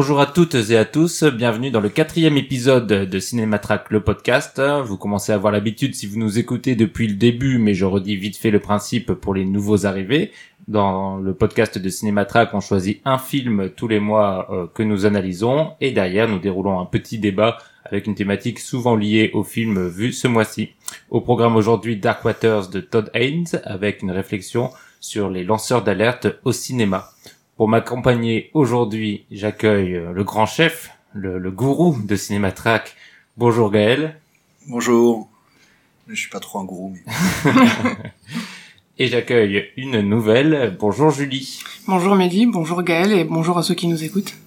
Bonjour à toutes et à tous, bienvenue dans le quatrième épisode de Cinématrack, le podcast. Vous commencez à avoir l'habitude si vous nous écoutez depuis le début, mais je redis vite fait le principe pour les nouveaux arrivés. Dans le podcast de Cinématrack, on choisit un film tous les mois euh, que nous analysons, et derrière nous déroulons un petit débat avec une thématique souvent liée au film vu ce mois-ci. Au programme aujourd'hui Dark Waters de Todd Haynes, avec une réflexion sur les lanceurs d'alerte au cinéma. Pour m'accompagner aujourd'hui, j'accueille euh, le grand chef, le, le gourou de Cinématrack. Bonjour Gaël. Bonjour. Je suis pas trop un gourou, mais... et j'accueille une nouvelle. Bonjour Julie. Bonjour Mehdi, bonjour Gaël et bonjour à ceux qui nous écoutent.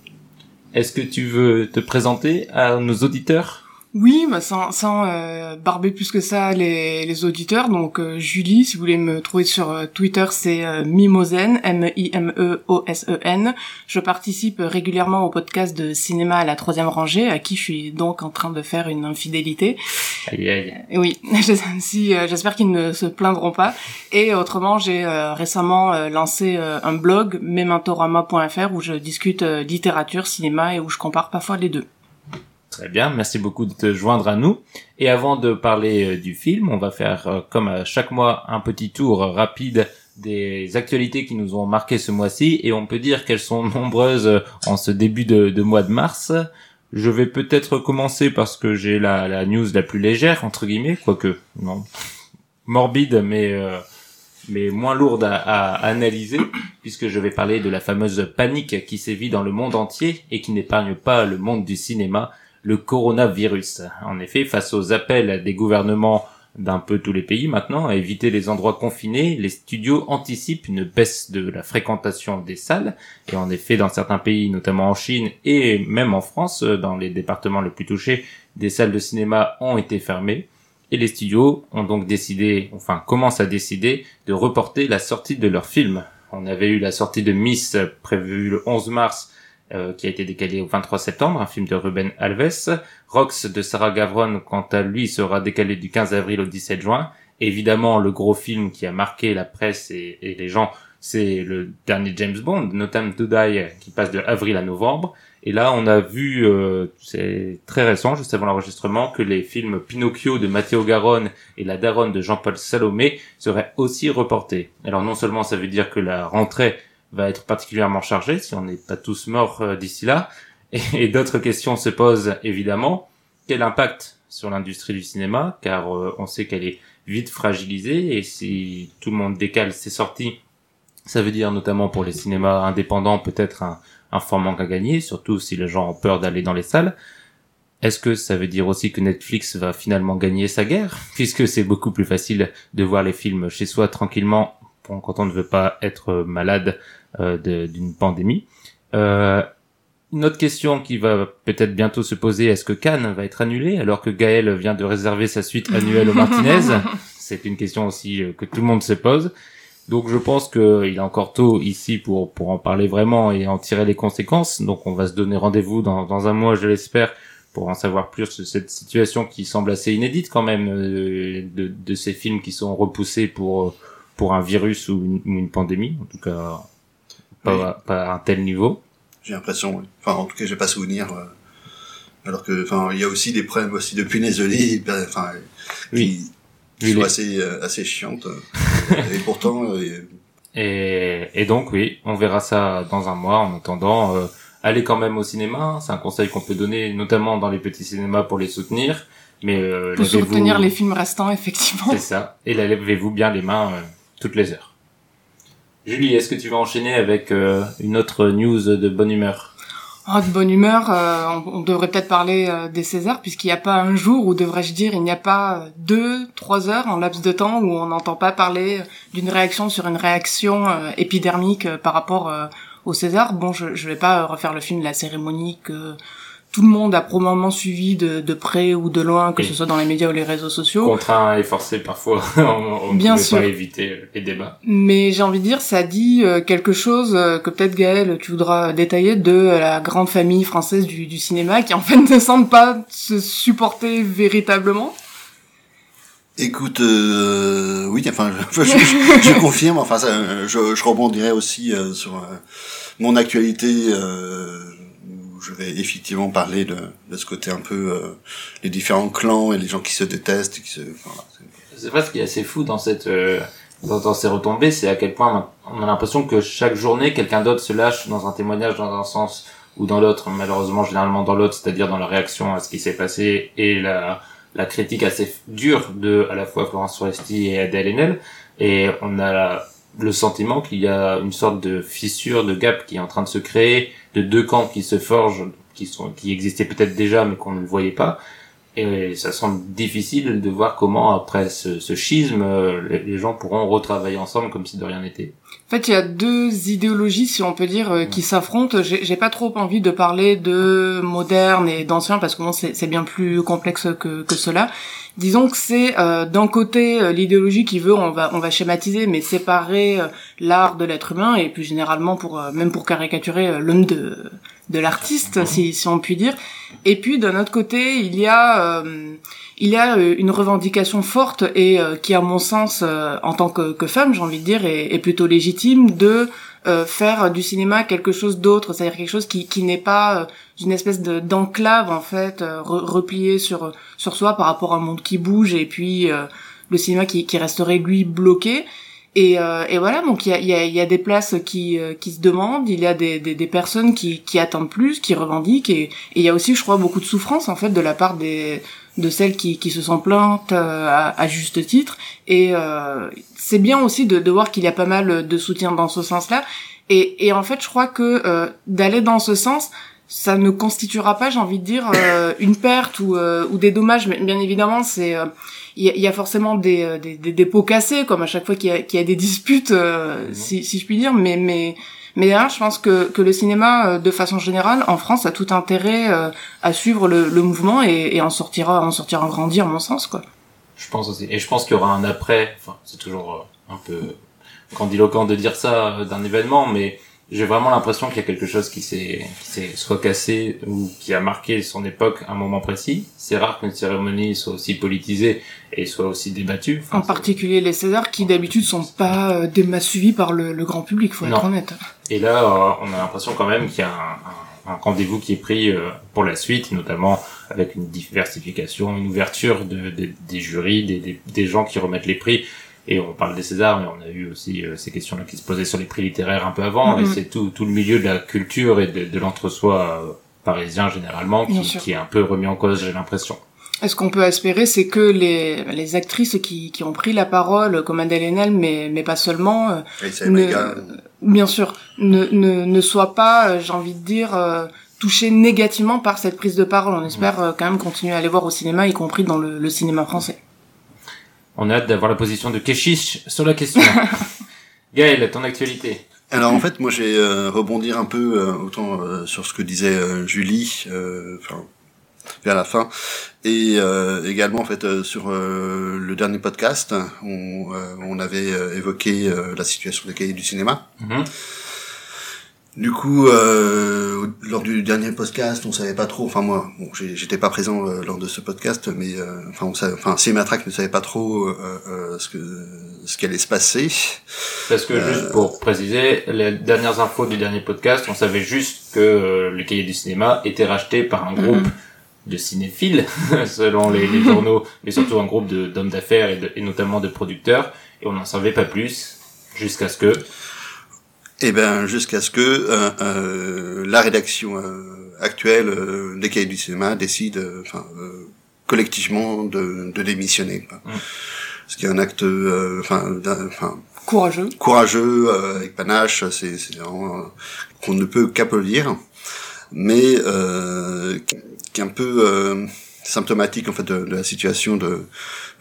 Est-ce que tu veux te présenter à nos auditeurs? Oui, bah sans, sans euh, barber plus que ça les, les auditeurs. Donc euh, Julie, si vous voulez me trouver sur euh, Twitter, c'est euh, Mimosen, M-I-M-E-O-S-E-N. Je participe régulièrement au podcast de cinéma à la troisième rangée, à qui je suis donc en train de faire une infidélité. Aïe aïe. Oui, si, j'espère qu'ils ne se plaindront pas. Et autrement, j'ai récemment lancé un blog, mementorama.fr, où je discute littérature, cinéma et où je compare parfois les deux. Très bien, merci beaucoup de te joindre à nous. Et avant de parler euh, du film, on va faire euh, comme à chaque mois un petit tour rapide des actualités qui nous ont marqué ce mois-ci et on peut dire qu'elles sont nombreuses euh, en ce début de, mois de mars. Je vais peut-être commencer parce que j'ai la, news la plus légère entre guillemets, quoique non morbide mais mais moins lourde à, à, analyser puisque je vais parler de la fameuse panique qui sévit dans le monde entier et qui n'épargne pas le monde du cinéma le coronavirus. En effet, face aux appels des gouvernements d'un peu tous les pays maintenant à éviter les endroits confinés, les studios anticipent une baisse de la fréquentation des salles. Et en effet, dans certains pays, notamment en Chine et même en France, dans les départements les plus touchés, des salles de cinéma ont été fermées. Et les studios ont donc décidé, enfin commencent à décider, de reporter la sortie de leurs films. On avait eu la sortie de Miss prévue le 11 mars euh, qui a été décalé au 23 septembre, un film de Ruben Alves. Rox de Sarah Gavron, quant à lui, sera décalé du 15 avril au 17 juin. Évidemment, le gros film qui a marqué la presse et, les gens, c'est le dernier James Bond, No Time to Die, qui passe de avril à novembre. Et là, on a vu, euh, c'est très récent, juste avant l'enregistrement, que les films Pinocchio de Matteo Garonne et La Daronne de Jean-Paul Salomé seraient aussi reportés. Alors non seulement ça veut dire que la rentrée va être particulièrement chargé si on n'est pas tous morts euh, d'ici là. Et, d'autres questions se posent évidemment. Quel impact sur l'industrie du cinéma? Car euh, on sait qu'elle est vite fragilisée et si tout le monde décale ses sorties, ça veut dire notamment pour les cinémas indépendants peut-être un, un fort manque à gagner, surtout si les gens ont peur d'aller dans les salles. Est-ce que ça veut dire aussi que Netflix va finalement gagner sa guerre? Puisque c'est beaucoup plus facile de voir les films chez soi tranquillement quand on ne veut pas être malade euh, d'une pandémie. Euh, une autre question qui va peut-être bientôt se poser, est-ce que Cannes va être annulé alors que Gaël vient de réserver sa suite annuelle au Martinez? C'est une question aussi euh, que tout le monde se pose. Donc je pense qu'il est encore tôt ici pour, pour en parler vraiment et en tirer les conséquences. Donc on va se donner rendez-vous dans, dans un mois, je l'espère, pour en savoir plus sur cette situation qui semble assez inédite quand même de, de ces films qui sont repoussés pour, pour un virus ou une, ou une pandémie. En tout cas, pas, pas à un tel niveau. J'ai l'impression, oui. Enfin, en tout cas, j'ai pas souvenir. Euh, alors que, enfin, il y a aussi des problèmes aussi de punaises de lit, ben, enfin, oui. qui, sont assez, euh, assez chiantes. Euh, et pourtant. et, et donc, oui, on verra ça dans un mois. En attendant, allez quand même au cinéma. C'est un conseil qu'on peut donner, notamment dans les petits cinémas pour les soutenir. Mais pour soutenir les films restants, effectivement. C'est ça. Et lavez-vous bien les mains toutes les heures. Julie, est-ce que tu vas enchaîner avec euh, une autre news de bonne humeur? Oh, De bonne humeur, euh, on, devrait peut-être parler euh, des Césars, puisqu'il n'y a pas un jour, ou devrais-je dire, il n'y a pas deux, trois heures en laps de temps où on n'entend pas parler d'une réaction sur une réaction épidermique par rapport au César. Bon, je ne vais pas refaire le film de la cérémonie que tout le monde a probablement suivi de, de près ou de loin, que ce soit dans les médias ou les réseaux sociaux. Contraint et forcé parfois, on, Bien sûr. pas éviter les débats. Mais j'ai envie de dire, ça dit euh, quelque chose euh, que peut-être Gaël, tu voudras détailler de la grande famille française du, du cinéma qui en fait ne semble pas se supporter véritablement. Écoute, euh, oui, enfin, je, je, confirme. Enfin, ça, je, je rebondirai aussi sur mon actualité je vais effectivement parler de, ce côté un peu euh, les différents clans et les gens qui se détestent. C'est vrai ce qui est assez fou dans cette euh, dans, ces retombées, c'est à quel point on a l'impression que chaque journée quelqu'un d'autre se lâche dans un témoignage dans un sens ou dans l'autre, malheureusement généralement dans l'autre, c'est-à-dire dans la réaction à ce qui s'est passé et la la critique assez dure de à la fois Florence Foresti et Adèle Haenel et on a le sentiment qu'il y a une sorte de fissure, de gap qui est en train de se créer, de deux camps qui se forgent, qui existaient peut-être déjà mais qu'on ne voyait pas. Et ça semble difficile de voir comment après ce, ce schisme, les gens pourront retravailler ensemble comme si de rien n'était. En fait, il y a deux idéologies, si on peut dire, euh, qui s'affrontent. J'ai pas trop envie de parler de moderne et d'ancien parce que bon, c'est bien plus complexe que, que cela. Disons que c'est euh, d'un côté euh, l'idéologie qui veut, on va, on va schématiser, mais séparer euh, l'art de l'être humain et plus généralement pour même pour caricaturer l'homme de de l'artiste, si, si on peut dire. Et puis d'un autre côté, il y a il y a une revendication forte et qui, à mon sens, en tant que, que femme, j'ai envie de dire, est, est plutôt légitime de euh, faire du cinéma quelque chose d'autre, c'est-à-dire quelque chose qui, qui n'est pas euh, une espèce de d'enclave en fait euh, repliée sur sur soi par rapport à un monde qui bouge et puis le cinéma qui, qui resterait lui bloqué. Et, et voilà, donc il y a, y, a, y a des places qui, qui se demandent, il y a des, des, des personnes qui, qui attendent plus, qui revendiquent, et il y a aussi, je crois, beaucoup de souffrance en fait de la part des de celles qui, qui se sont plaintes à, à, juste titre. Et euh, c'est bien aussi de, de voir qu'il y a pas mal de soutien dans ce sens-là. Et, et en fait, je crois que euh, d'aller dans ce sens, ça ne constituera pas, j'ai envie de dire, euh, une perte ou, euh, ou des dommages. Mais bien évidemment, c'est il y, a forcément des, des, des, pots cassés, comme à chaque fois qu'il y, y, a des disputes, mhm. si, si je puis dire. Mais mais mais derrière, je pense que, que le cinéma, de façon générale, en France, a tout intérêt à suivre le, le mouvement et, et en sortira, en sortira grandi, à mon sens, quoi. Je pense aussi. Et je pense qu'il y aura un après. Enfin, c'est toujours euh, un peu grandiloquent de dire ça euh, d'un événement, mais j'ai vraiment l'impression qu'il y a quelque chose qui s'est, qui s'est soit cassé ou qui a marqué son époque à un moment précis. C'est rare qu'une cérémonie soit aussi politisée et soit aussi débattue. en particulier les Césars, qui d'habitude sont pas euh, des masses suivies par le, le grand public, faut être honnête. Et là, on a l'impression quand même qu'il y a un, un, un rendez-vous qui est pris pour la suite, notamment avec une diversification, une ouverture de, des jurys, des, des, gens qui remettent les prix. Et on parle des Césars, mais on a eu aussi euh, ces questions-là qui se posaient sur les prix littéraires un peu avant. Et mm-hmm. c'est tout, tout le milieu de la culture et de, de l'entre-soi euh, parisien généralement qui, qui, est un peu remis en cause, j'ai l'impression. est Ce qu'on peut espérer, c'est que les, les actrices qui, qui ont pris la parole, comme Adèle Haenel, mais, mais pas seulement, euh, bien sûr, ne, ne, ne soient pas, j'ai envie de dire, touché négativement par cette prise de parole. On espère euh, quand même continuer à aller voir au cinéma, y compris dans le, cinéma français. On a hâte d'avoir la position de Keshish sur la question. Gaël, ton actualité alors en fait, moi j'ai euh, rebondir un peu euh, autant sur ce que disait Julie, enfin vers la fin, et également en fait sur le dernier podcast, on, on avait évoqué la situation des cahiers du cinéma. Mm-hmm. Du coup, euh, lors du dernier podcast, on savait pas trop. Enfin moi, bon, j'étais pas présent euh, lors de ce podcast, mais euh, enfin, on savait, enfin, ne savait pas trop euh, euh, ce que ce qui allait se passer. Parce que juste pour préciser, les dernières infos du dernier podcast, on savait juste que le Cahier du cinéma était racheté par un groupe. de cinéphiles, selon les, les, journaux, mais surtout un groupe d'hommes d'affaires et, et notamment de producteurs, et on n'en savait pas plus, jusqu'à ce que eh ben, jusqu'à ce que euh, euh, la rédaction euh, actuelle euh, des cahiers du cinéma décide, euh, enfin, collectivement de, de démissionner. Quoi. Mmh. Ce qui est un acte, enfin, courageux, courageux avec panache. C'est qu'on ne peut qu'applaudir, mais qui est un peu symptomatique en fait de, la situation de,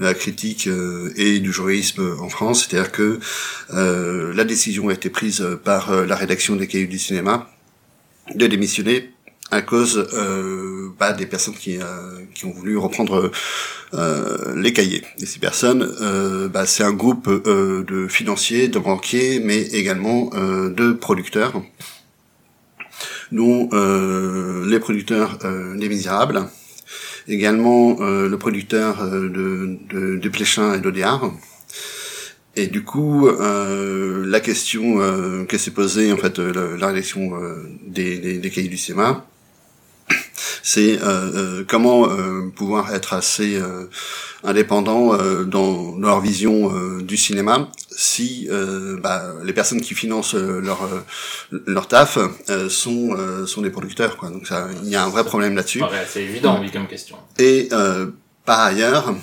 la critique euh, et du jurisme en France, c'est-à-dire que euh, la décision a été prise par euh, la rédaction des Cahiers du cinéma de démissionner à cause euh, bah, des personnes qui, qui ont voulu reprendre les cahiers. Et ces personnes, bah, c'est un groupe de financiers, de banquiers, mais également de producteurs, dont les producteurs Les Misérables, également euh, le producteur euh, de, de, de et d'Odéar. Et du coup, euh, la question euh, que s'est posée en fait la, la rédaction des, des, des, cahiers du cinéma, c'est comment pouvoir être assez indépendant dans leur vision du cinéma si bah, les personnes qui financent leur leur taf sont sont des producteurs quoi. Donc ça il y a un vrai problème là-dessus. C'est évident oui comme question. Et par ailleurs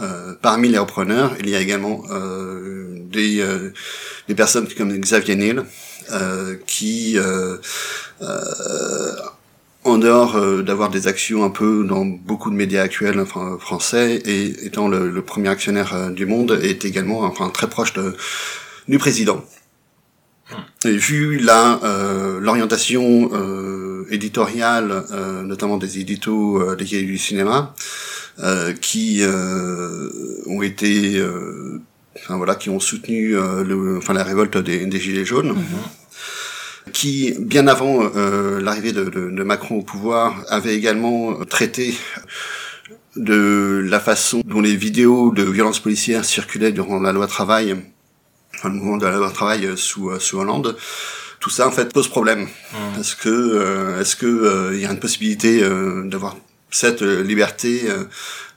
euh, parmi les repreneurs, il y a également euh, des, euh, des personnes comme Xavier Niel, qui, en dehors d'avoir des actions un peu dans beaucoup de médias actuels enfin, français, et étant le, premier actionnaire du monde, est également enfin, très proche de, du président. Hmm. Et vu la l'orientation éditoriale, notamment des éditos des du cinéma, euh, qui euh, ont été, euh, enfin voilà, qui ont soutenu le, enfin la révolte des, des gilets jaunes. Mhm. Qui, bien avant l'arrivée de, de, de, Macron au pouvoir, avait également traité de la façon dont les vidéos de violences policières circulaient durant la loi travail, enfin le mouvement de la loi travail sous, sous Hollande, tout ça en fait pose problème. Mhm. Est-ce que est-ce que il y a une possibilité d'avoir cette euh, liberté euh,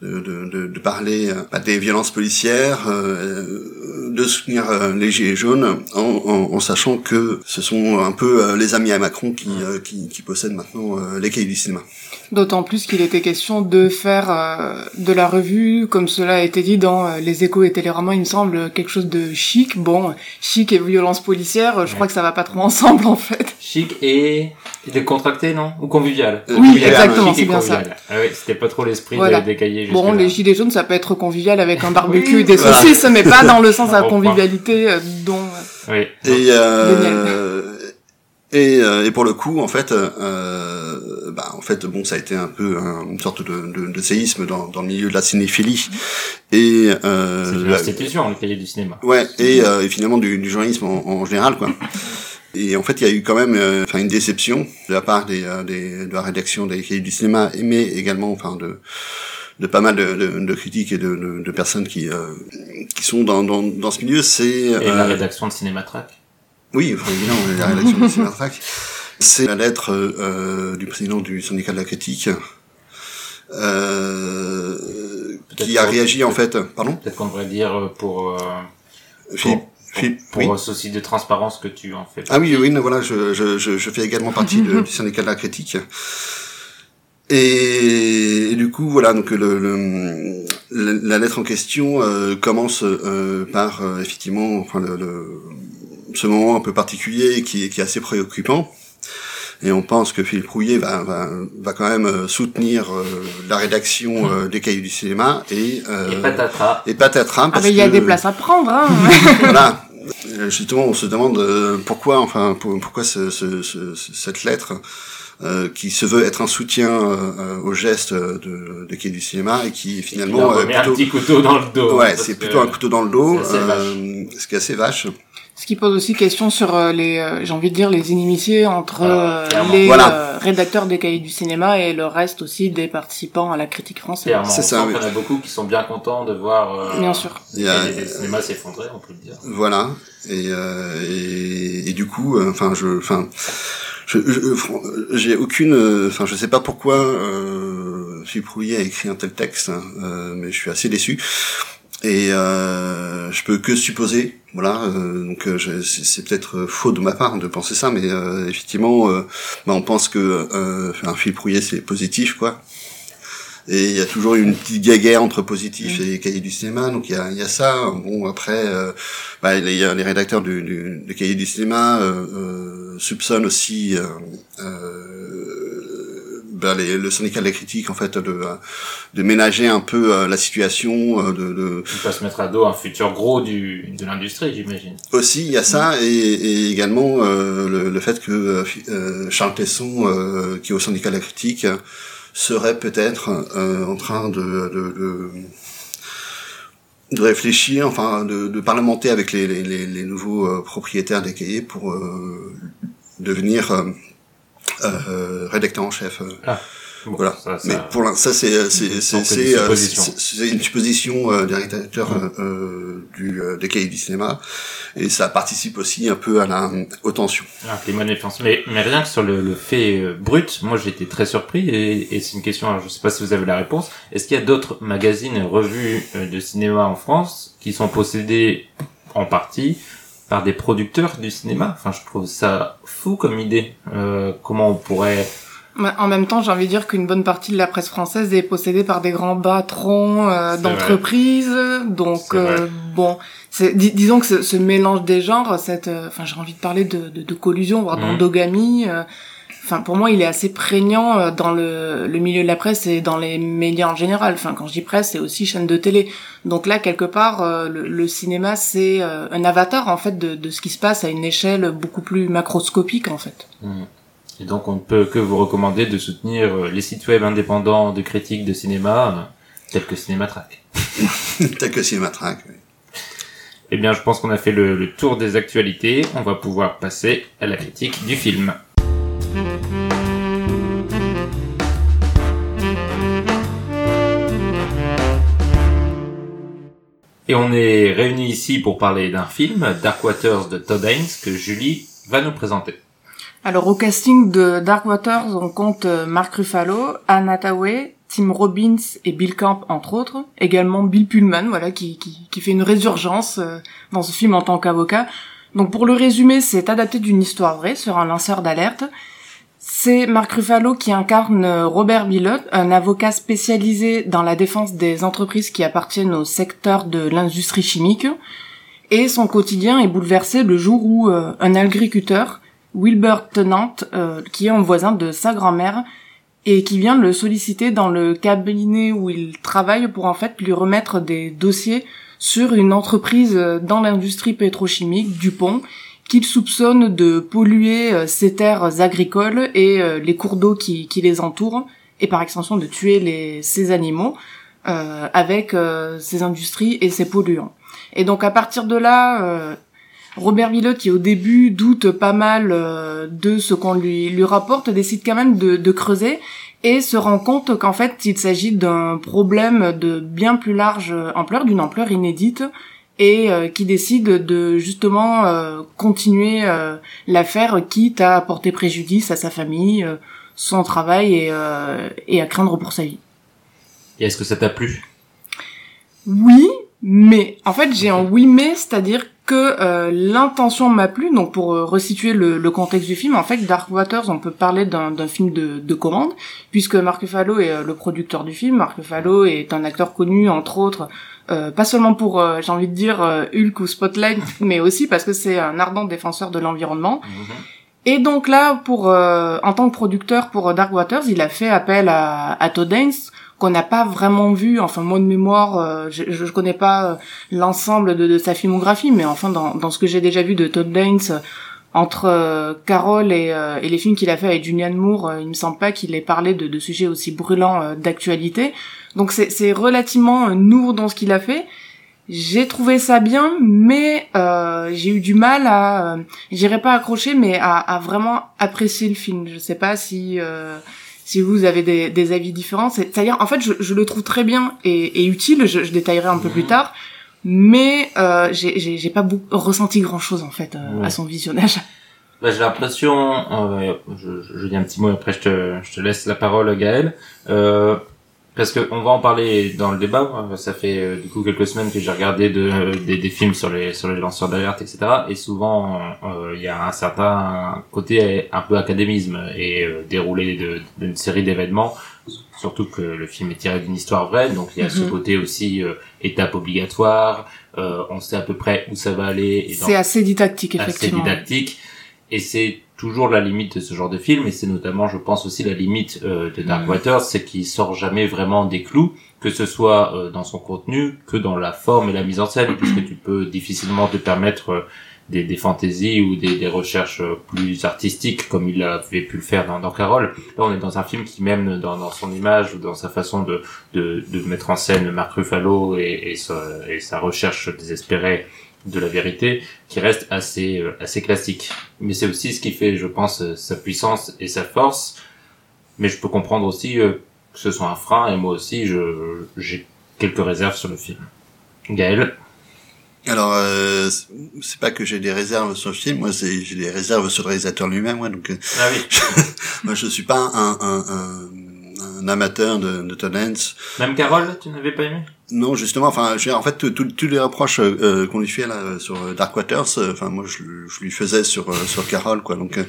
de, de, de, parler euh, des violences policières, de soutenir les Gilets jaunes, en, en, en, sachant que ce sont un peu les amis à Macron qui, qui, qui possèdent maintenant les cahiers du cinéma. D'autant plus qu'il était question de faire euh, de la revue, comme cela a été dit dans euh, Les Échos et Télérama, il me semble, quelque chose de chic. Bon, chic et violence policière, je crois que ça va pas trop ensemble en fait. Chic et, et décontracté, non? Ou convivial Oui, exactement, c'est bien ça. Ah oui, c'était pas trop l'esprit des cahiers. Bon, les gilets jaunes, ça peut être convivial avec un barbecue et des saucisses, mais pas dans le sens de la convivialité euh, dont... Oui. Et, et, et, pour le coup, en fait, euh, bah, en fait, bon, ça a été un peu une sorte de, de, de séisme dans, dans, le milieu de la cinéphilie et euh, c'est une institution, le cahier du cinéma. Ouais, et, euh, et finalement du, du journalisme en, en, général, quoi. Et en fait, il y a eu quand même, euh, enfin, une déception de la part des, euh, des, de la rédaction des cahiers du cinéma, mais également, enfin, de de pas mal de, de, de critiques et de, de, personnes qui euh, qui sont dans, dans, dans ce milieu, c'est et la rédaction de Cinématrack. Oui, enfin, évidemment, la rédaction de Cinématrack. C'est la lettre euh, du président du syndicat de la critique euh, qui a réagi en fait. Pardon Peut-être qu'on devrait dire euh, pour. Euh, pour, pour, pour souci de transparence que tu en fais. Ah oui, oui, voilà, je, je, je, fais également partie du syndicat de la critique. Et, du coup, voilà, donc le, le la lettre en question euh, commence euh, par euh, effectivement, enfin le, le, ce moment un peu particulier qui, qui est assez préoccupant. Et on pense que Philippe Rouillet va, va, va quand même euh, soutenir euh, la rédaction euh, des Cahiers du cinéma et et patatras. et patatras parce ah mais il y a des places à prendre hein. Voilà. Justement on se demande pourquoi enfin pourquoi ce, ce, ce, cette lettre euh, qui se veut être un soutien euh, au geste de, de Quai du cinéma et qui finalement et plutôt... un petit couteau dans le dos. Ouais, c'est plutôt un couteau dans le dos, ce qui est assez vache. Ce qui pose aussi question sur euh, les, euh, j'ai envie de dire, les inimitiés entre euh, les rédacteurs des cahiers du cinéma et le reste aussi des participants à la critique française. C'est ça. Il y en a beaucoup qui sont bien contents de voir. bien sûr. A, les cinémas s'effondrer, on peut le dire. Voilà. Et, et, et, du coup, enfin, je, enfin, je, j'ai aucune, enfin, je sais pas pourquoi euh, Philippe Rouillet a écrit un tel texte, hein, mais je suis assez déçu. Et euh, je peux que supposer, voilà. Euh, donc euh, c'est peut-être faux de ma part de penser ça, mais euh, effectivement, bah, on pense que un fil brouillé c'est positif, quoi. Et il y a toujours une petite guerre entre positif et cahier du cinéma, donc il y a, y a, ça. Bon après, bah, a les rédacteurs du, du, du cahier du cinéma soupçonnent aussi ben, les, le syndicat de la critique en fait de de ménager un peu euh, la situation euh, de, de pas se mettre à dos un futur gros du de l'industrie j'imagine. Aussi il y a ça et, et également euh, le, le, fait que Charles Tesson qui est au syndicat de la critique serait peut-être en train de, de, de de réfléchir, enfin de, de parlementer avec les, les, les nouveaux propriétaires des cahiers pour devenir euh, rédacteur en chef. Euh. Ah. voilà. Mais pour ça c'est c'est c'est c'est une supposition euh, des euh, du des cahiers du cinéma et ça participe aussi un peu à la aux tensions. Ah, mais mais rien que sur le, le fait brut, moi j'ai été très surpris et, et c'est une question, je sais pas si vous avez la réponse. Est-ce qu'il y a d'autres magazines revues de cinéma en France qui sont possédés en partie par des producteurs du cinéma. Enfin, je trouve ça fou comme idée. Euh, comment on pourrait en même temps, j'ai envie de dire qu'une bonne partie de la presse française est possédée par des grands patrons euh, d'entreprises. Donc, euh, bon, disons que ce, ce, mélange des genres, cette, euh, enfin, j'ai envie de parler de, de, de collusion, voire mmh. d'endogamie. Enfin pour moi il est assez prégnant euh, dans le, le, milieu de la presse et dans les médias en général enfin quand je dis presse c'est aussi chaîne de télé donc là quelque part euh, le, cinéma c'est euh, un avatar en fait de, de, ce qui se passe à une échelle beaucoup plus macroscopique en fait mmh. et donc on ne peut que vous recommander de soutenir les sites web indépendants de critiques de cinéma tels que Cinématrack tels que Cinématrack oui. Eh bien, je pense qu'on a fait le, le tour des actualités. On va pouvoir passer à la critique du film. Et on est réunis ici pour parler d'un film, Dark Waters de Todd Haynes, que Julie va nous présenter. Alors au casting de Dark Waters, on compte euh, Mark Ruffalo, Anne Hathaway, Tim Robbins et Bill Camp entre autres, également Bill Pullman, voilà, qui, qui, qui fait une résurgence euh, dans ce film en tant qu'avocat. Donc pour le résumer, c'est adapté d'une histoire vraie sur un lanceur d'alerte c'est Marc Ruffalo qui incarne euh, Robert Billot, un avocat spécialisé dans la défense des entreprises qui appartiennent au secteur de l'industrie chimique. Et son quotidien est bouleversé le jour où euh, un agriculteur, Wilbur Tennant, euh, qui est un voisin de sa grand-mère, et qui vient le solliciter dans le cabinet où il travaille pour en fait lui remettre des dossiers sur une entreprise dans l'industrie pétrochimique, Dupont, qu'il soupçonne de polluer euh, ses terres agricoles et euh, les cours d'eau qui, les entourent, et par extension de tuer les, ces animaux euh, avec euh, ces industries et ces polluants. Et donc à partir de là, Robert Villot, qui au début doute pas mal de ce qu'on lui, rapporte, décide quand même de creuser et se rend compte qu'en fait il s'agit d'un problème de bien plus large ampleur, d'une ampleur inédite, et euh, qui décide de justement euh, continuer euh, l'affaire quitte à porter préjudice à sa famille, son travail et, et à craindre pour sa vie. Et est-ce que ça t'a plu? Oui, mais en fait j'ai un oui mais, c'est-à-dire que l'intention m'a plu. Donc pour resituer le, le, contexte du film, en fait Dark Waters, on peut parler d'un film de, de, commande, puisque Mark Ruffalo est le producteur du film. Mark Ruffalo est un acteur connu entre autres euh, pas seulement pour, euh, j'ai envie de dire, euh, Hulk ou Spotlight, mais aussi parce que c'est un ardent défenseur de l'environnement. Mhm. Et donc là, pour en tant que producteur pour Dark Waters, il a fait appel à, à Todd Haynes, qu'on n'a pas vraiment vu, enfin moi de mémoire, je, je connais pas l'ensemble de, de, sa filmographie, mais enfin dans, dans ce que j'ai déjà vu de Todd Haynes, entre Carol et, et, les films qu'il a fait avec Julianne Moore, il me semble pas qu'il ait parlé de, de sujets aussi brûlants d'actualité. Donc c'est relativement euh, nouveau dans ce qu'il a fait. J'ai trouvé ça bien, mais euh, j'ai eu du mal à, euh, j'irai pas accrocher, mais à, à, vraiment apprécier le film. Je sais pas si euh, si vous avez des, des avis différents. C'est-à-dire, en fait, je, je, le trouve très bien et, et utile. Je, je, détaillerai un peu plus tard, mais euh, j'ai pas ressenti grand-chose en fait euh, à son visionnage. Bah, j'ai l'impression, euh, je, je, dis un petit mot après je te, je te laisse la parole Gaël. Euh, parce que on va en parler dans le débat. Ça fait euh, du coup quelques semaines que j'ai regardé de, des, des, films sur les sur les lanceurs d'alerte, etc. Et souvent, euh, il y a un certain côté un peu académisme et euh, déroulé d'une série d'événements. Surtout que le film est tiré d'une histoire vraie, donc il y a ce mhm. côté aussi étape obligatoire. on sait à peu près où ça va aller. C'est assez didactique, effectivement. Assez didactique. Et c'est toujours la limite de ce genre de film, et c'est notamment, je pense aussi, la limite euh, de Dark mm. Waters, c'est qu'il sort jamais vraiment des clous, que ce soit euh, dans son contenu, que dans la forme et la mise en scène, puisque tu peux difficilement te permettre euh, des, des fantaisies ou des, des, recherches plus artistiques, comme il avait pu le faire dans, dans Carole. Là, on est dans un film qui, même dans, dans son image ou dans sa façon de, de, de mettre en scène Mark Ruffalo et, et, sa, et sa recherche désespérée de la vérité qui reste assez euh, assez classique mais c'est aussi ce qui fait je pense euh, sa puissance et sa force mais je peux comprendre aussi que ce soit un frein et moi aussi je j'ai quelques réserves sur le film. Gaël alors, euh, c'est pas que j'ai des réserves sur le film, moi c'est j'ai des réserves sur le réalisateur lui-même, moi. Donc, ah oui. moi je suis pas un, un, un, un amateur de, de Tom Même Carole, tu n'avais pas aimé? Non, justement. Enfin, en fait, tous les reproches euh, qu'on lui fait là sur Dark Waters, euh, enfin moi je, je, lui faisais sur euh, sur Carole, quoi. Donc,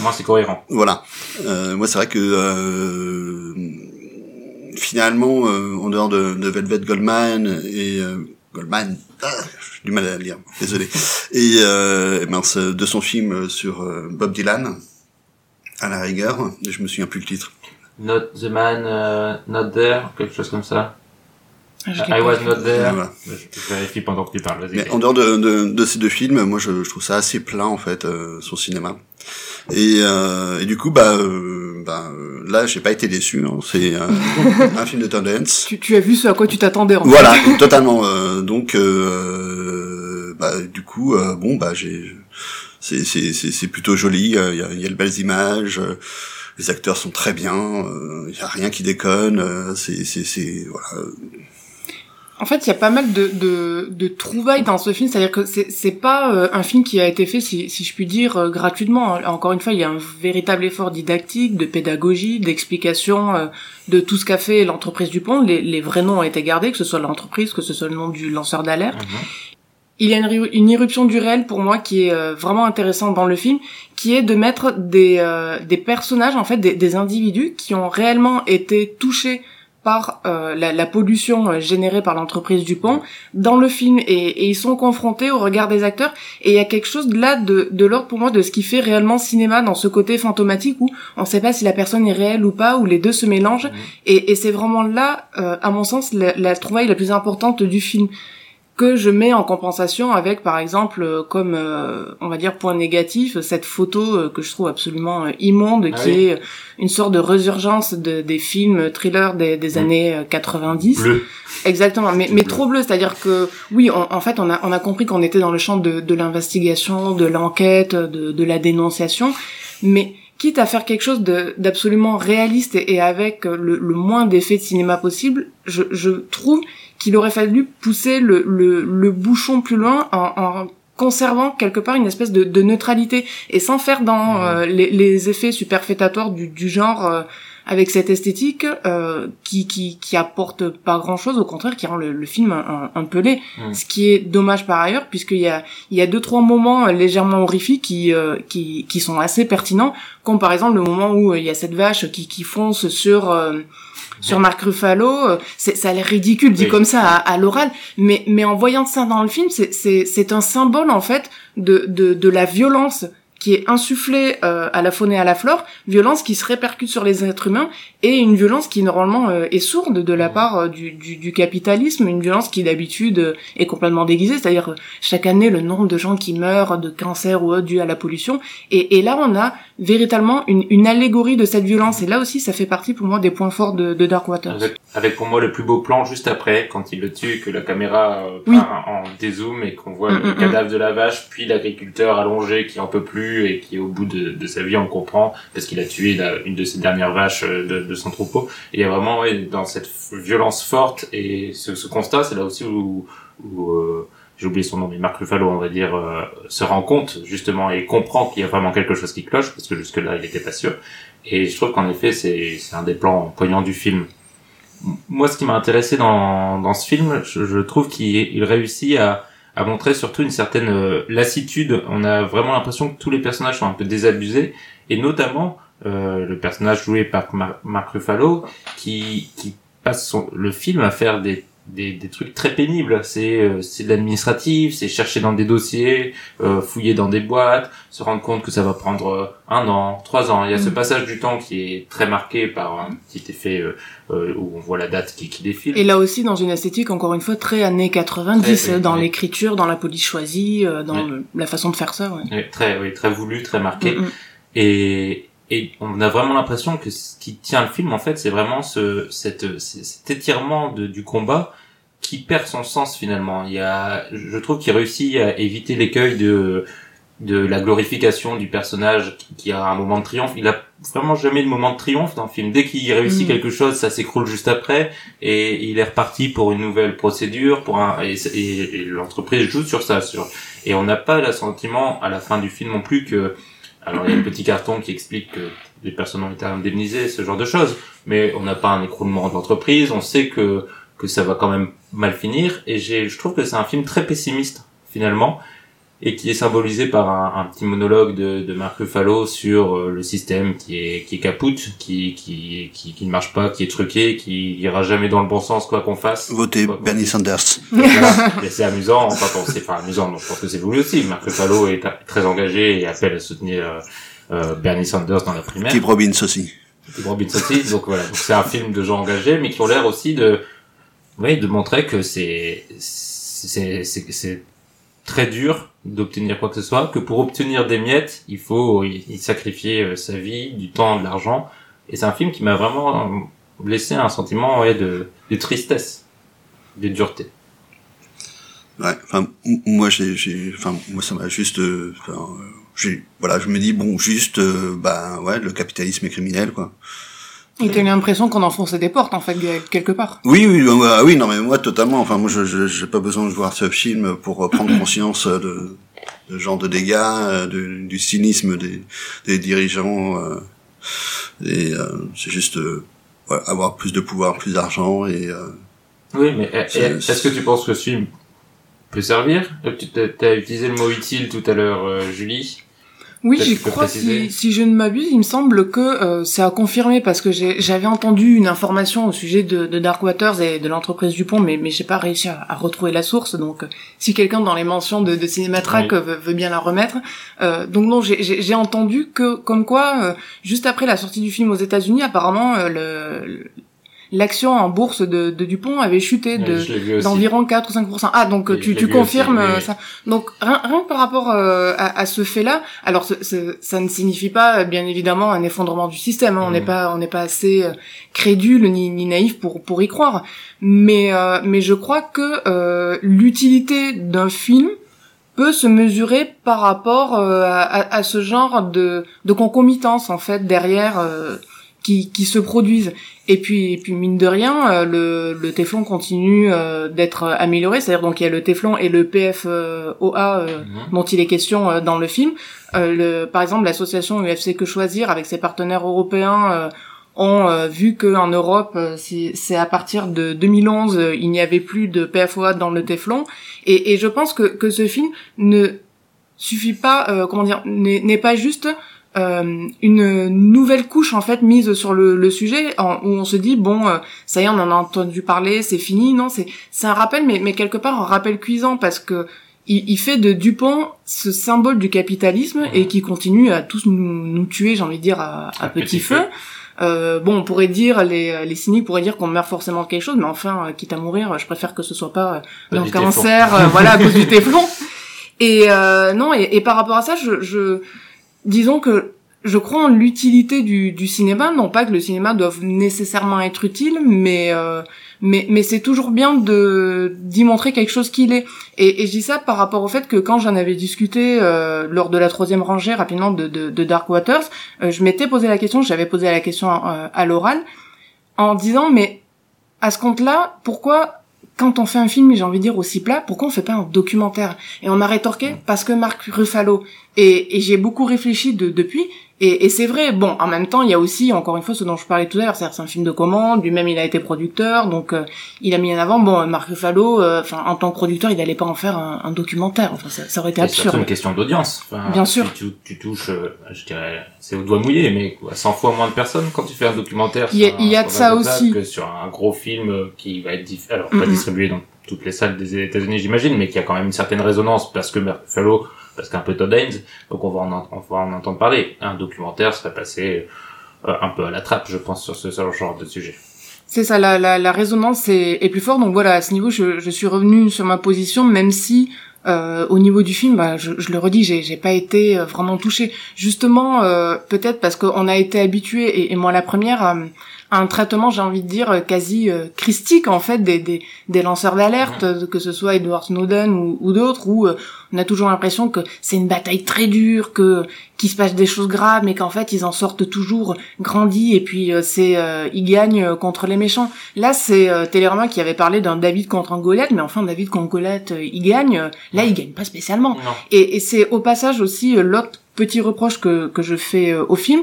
moi c'est cohérent. Voilà. moi c'est vrai que finalement, en dehors de, de Velvet Goldman et Goldman, ah, j'ai du mal à lire, désolé. Et euh, mince, de son film sur euh, Bob Dylan, à la rigueur, je me souviens plus le titre. Not the man, uh, not there, quelque chose comme ça. I was not there. Je, vérifie pendant que tu parles. Mais en dehors de, de, de, ces deux films, moi je, je trouve ça assez plein en fait, euh, son cinéma. Et, euh, et du coup, bah, euh, bah là, j'ai pas été déçu. Hein. C'est euh, un film de tendance. Tu, tu as vu ce à quoi tu t'attendais. En voilà, totalement. Euh, donc, euh, bah, du coup, bon, bah, j'ai, c'est, c'est, c'est, plutôt joli. Il y a, il y a de belles images. Les acteurs sont très bien. Il y a rien qui déconne. c'est, c'est, c'est, voilà en fait, il y a pas mal de, de, de trouvailles dans ce film, c'est-à-dire que c'est, c'est pas euh, un film qui a été fait, si, si je puis dire, euh, gratuitement. Encore une fois, il y a un véritable effort didactique, de pédagogie, d'explication euh, de tout ce qu'a fait l'entreprise Dupont. Les, les vrais noms ont été gardés, que ce soit l'entreprise, que ce soit le nom du lanceur d'alerte. Mhm. Il y a une, une, irruption du réel pour moi qui est vraiment intéressante dans le film, qui est de mettre des, des personnages, en fait, des, des individus qui ont réellement été touchés par euh, la, la, pollution euh, générée par l'entreprise Dupont dans le film. Et, et, ils sont confrontés au regard des acteurs. Et il y a quelque chose là de, de l'ordre pour moi de ce qui fait réellement cinéma dans ce côté fantomatique où on ne sait pas si la personne est réelle ou pas où les deux se mélangent. Mmh. et, et c'est vraiment là euh, à mon sens la, la trouvaille la plus importante du film que je mets en compensation avec par exemple euh, comme euh, on va dire point négatif cette photo euh, que je trouve absolument immonde ah qui est une sorte de résurgence de, des films thrillers des, des années 90 bleu. exactement mais, mais trop bleu c'est-à-dire que oui en fait on a on a compris qu'on était dans le champ de, de l'investigation de l'enquête de, de la dénonciation mais quitte à faire quelque chose d'absolument réaliste et, avec le, le moins d'effets de cinéma possible je, je trouve qu'il aurait fallu pousser le, le, le bouchon plus loin en, en, conservant quelque part une espèce de, de neutralité et sans faire dans euh, les, les, effets superfétatoires du, du genre euh, avec cette esthétique euh, qui, qui, qui apporte pas grand chose au contraire qui rend le, le film un, un, peu laid. Ce qui est dommage par ailleurs puisqu'il y a il y a deux trois moments légèrement horrifiques qui qui, qui sont assez pertinents comme par exemple le moment où il y a cette vache qui, qui fonce sur sur Marc Ruffalo, euh, ça a l'air ridicule dit comme ça à, à l'oral, mais mais en voyant ça dans le film, c'est c'est c'est un symbole en fait de de de la violence qui est insufflée euh, à la faune et à la flore, violence qui se répercute sur les êtres humains et une violence qui normalement euh, est sourde de la part euh, du, du, du, capitalisme, une violence qui d'habitude est complètement déguisée, c'est-à-dire chaque année le nombre de gens qui meurent de cancer ou autre dû à la pollution, et, et là on a véritablement une, une, allégorie de cette violence, et là aussi ça fait partie pour moi des points forts de, de Dark Waters. Avec, pour moi le plus beau plan juste après, quand il le tue, que la caméra part en dézoom et qu'on voit mm, le mm, mm. cadavre de la vache, puis l'agriculteur allongé qui en peut plus et qui au bout de, sa vie on comprend parce qu'il a tué une de ses dernières vaches euh, de, son troupeau. Et il y a vraiment dans cette violence forte et ce, constat, c'est là aussi où, euh, j'ai oublié son nom, mais Marc Ruffalo, on va dire, euh, se rend compte justement et comprend qu'il y a vraiment quelque chose qui cloche parce que jusque là il n'était pas sûr. Et je trouve qu'en effet c'est un des plans poignants du film. Moi, ce qui m'a intéressé dans, ce film, je trouve qu'il réussit à, a montré surtout une certaine euh, lassitude. On a vraiment l'impression que tous les personnages sont un peu désabusés, et notamment euh, le personnage joué par Mark Ruffalo, qui, qui passe son, le film à faire des des, des trucs très pénibles. C'est euh, c'est de l'administratif, c'est chercher dans des dossiers, euh, fouiller dans des boîtes, se rendre compte que ça va prendre euh, un an, trois ans. Il y a ce mm. passage du temps qui est très marqué par un petit effet euh, euh, où on voit la date qui, qui défile. Et là aussi dans une esthétique encore une fois très années 90, dans l'écriture, dans la police choisie, dans la façon de faire ça. Ouais. très oui, très voulu, très marqué. Mm, mm. Et et on a vraiment l'impression que ce qui tient le film en fait c'est vraiment ce cette, cet étirement de, du combat qui perd son sens finalement il y a je trouve qu'il réussit à éviter l'écueil de de la glorification du personnage qui a un moment de triomphe il a vraiment jamais de moment de triomphe dans le film. Dès qu'il réussit Mm. quelque chose, ça s'écroule juste après et il est reparti pour une nouvelle procédure, pour un et, et- et l'entreprise joue sur ça, sur et on n'a pas le sentiment à la fin du film non plus que alors il y a le petit carton qui explique que les personnes ont été indemnisées, ce genre de choses, mais on n'a pas un écroulement de l'entreprise. On sait que que ça va quand même mal finir et j'ai je trouve que c'est un film très pessimiste finalement et qui est symbolisé par un, un petit monologue de, de Mark Ruffalo sur euh, le système qui est qui est capoute, qui, qui qui qui ne marche pas, qui est truqué, qui ira jamais dans le bon sens quoi qu'on fasse. Votez Quoi Bernie. Sanders. C'est amusant, enfin bon, c'est pas amusant, donc je pense que c'est voulu aussi. Mark Ruffalo est très engagé et appelle à soutenir euh, euh, Bernie Sanders dans la primaire. Tim Robbins aussi. Tim Robbins aussi. Donc voilà, donc c'est un film de gens engagés, mais qui ont l'air aussi de, oui, de montrer que c'est, c'est, c'est très dur d'obtenir quoi que ce soit, que pour obtenir des miettes, il faut y, sacrifier euh, sa vie, du temps, de l'argent. Et c'est un film qui m'a vraiment euh, laissé un sentiment ouais, de, de tristesse, de dureté. Ouais, enfin, moi, j'ai, j'ai, enfin, moi, ça m'a juste, euh, enfin, voilà, je me dis, bon, juste, euh, bah, ouais, le capitalisme est criminel, quoi. Et t'as eu l'impression qu'on enfonçait des portes, en fait, quelque part. Oui, oui, euh, ouais, oui, non, mais moi, totalement. Enfin, moi, je, je, j'ai pas besoin de voir ce film pour euh, prendre conscience euh, de, de ce genre de dégâts, euh, de- du cynisme des, des dirigeants. euh, et euh, c'est juste euh, voilà, avoir plus de pouvoir, plus d'argent et euh, Oui, mais eh, eh, est-ce que tu penses que ce film peut servir? Tu t'as- t'as utilisé le mot utile tout à l'heure, euh, Julie. Oui, peux crois. Si, si je ne m'abuse, il me semble que euh, c'est à confirmer parce que j'avais entendu une information au sujet de, de Dark Waters et de l'entreprise Dupont, mais, mais j'ai pas réussi à, à retrouver la source. Donc, euh, si quelqu'un dans les mentions de, de Cinématrack Oui. euh, veut, veut bien la remettre, euh, donc non, j'ai- entendu que comme quoi, euh, juste après la sortie du film aux États-Unis, apparemment, euh, le l'action en bourse de, de Dupont avait chuté de d'environ 4 ou 5% Ah donc tu, tu confirmes aussi, ça. Donc rien, rien que par rapport euh, à, à ce fait-là, alors ce- ce- ça ne signifie pas bien évidemment un effondrement du système. hein. On n'est Mhm. pas on n'est pas assez euh, crédule ni, ni naïf pour pour y croire. Mais euh, mais je crois que euh, l'utilité d'un film peut se mesurer par rapport euh, à, à- à ce genre de, de concomitance en fait derrière euh, qui, qui se produisent. Et puis, et puis mine de rien, euh, le, le Téflon continue euh, d'être amélioré. C'est-à-dire donc il y a le Téflon et le PFOA euh, Mhm. dont il est question euh, dans le film. Euh, le, par exemple, l'association UFC Que Choisir avec ses partenaires européens euh, ont euh, vu qu'en Europe, euh, c'est à partir de 2011, euh, il n'y avait plus de PFOA dans le Téflon. Et, et je pense que, que ce film ne suffit pas, euh, comment dire, n'est n'est pas juste euh, une nouvelle couche en fait mise sur le, le sujet en- où on se dit bon euh, ça y est on en a entendu parler c'est fini non c'est c'est un rappel mais mais quelque part un rappel cuisant parce que il, il fait de Dupont ce symbole du capitalisme et qui continue à tous nous, nous tuer j'ai envie de dire à, à petit, petit feu. feu. Euh, bon, on pourrait dire les les cyniques pourraient dire qu'on meurt forcément de quelque chose, mais enfin, euh, quitte à mourir, je préfère que ce soit pas euh, d'un du téflon. cancer, euh, voilà, à cause du téflon. Et euh, non, et, et par rapport à ça, je, je disons que je crois en l'utilité du, du cinéma, non pas que le cinéma doive nécessairement être utile, mais euh, mais mais c'est toujours bien de d'y montrer quelque chose qu'il est. Et, et je dis ça par rapport au fait que quand j'en avais discuté euh, lors de la troisième rangée rapidement de, de, de Dark Waters, euh, je m'étais posé la question, j'avais posé la question euh, à l'oral, en disant mais à ce compte-là, pourquoi quand on fait un film, j'ai envie de dire aussi plat, pourquoi on fait pas un documentaire? Et on m'a rétorqué parce que Marc Ruffalo. Et, et j'ai beaucoup réfléchi de, depuis. Et, et c'est vrai. Bon, en même temps, il y a aussi encore une fois ce dont je parlais tout à l'heure, c'est-à-dire c'est un film de commande. Lui-même, il a été producteur, donc euh, il a mis en avant. Bon, Marc Ruffalo, euh, en tant que producteur, il n'allait pas en faire un, un documentaire. Enfin, ça, ça aurait été C'est surtout absurde. une question d'audience. Enfin, Bien sûr. Tu, tu, tu touches, euh, je dirais, c'est au doigt mouillé, mais quoi, 100 fois moins de personnes quand tu fais un documentaire. Il y a- y un de ça aussi. Que sur un gros film euh, qui va être diff- alors pas distribué dans toutes les salles des États-Unis, j'imagine, mais qui a quand même une certaine résonance parce que Mark Ruffalo, parce qu'un peu Todd Haynes, donc on va en, on va en entendre parler. Un documentaire serait passé euh, un peu à la trappe, je pense, sur ce, genre de sujet. C'est ça, la, la, la résonance est, est plus forte. Donc voilà, à ce niveau, je, je suis revenu sur ma position, même si euh, au niveau du film, bah, je, je le redis, j'ai, j'ai pas été euh, vraiment touchée. Justement, euh, peut-être parce qu'on a été habitué, et, et moi la première, à, un traitement, j'ai envie de dire, quasi christique en fait des, des, des lanceurs d'alerte, que ce soit Edward Snowden ou, ou d'autres, où on a toujours l'impression que c'est une bataille très dure, que qu'il se passe des choses graves, mais qu'en fait ils en sortent toujours grandis et puis euh, c'est euh, ils gagnent euh, contre les méchants. Là c'est euh, Télérama qui avait parlé d'un David contre un Goliath, mais enfin David contre Goliath il gagne. Là il gagne pas spécialement. Et, et c'est au passage aussi l'autre petit reproche que, que je fais au film,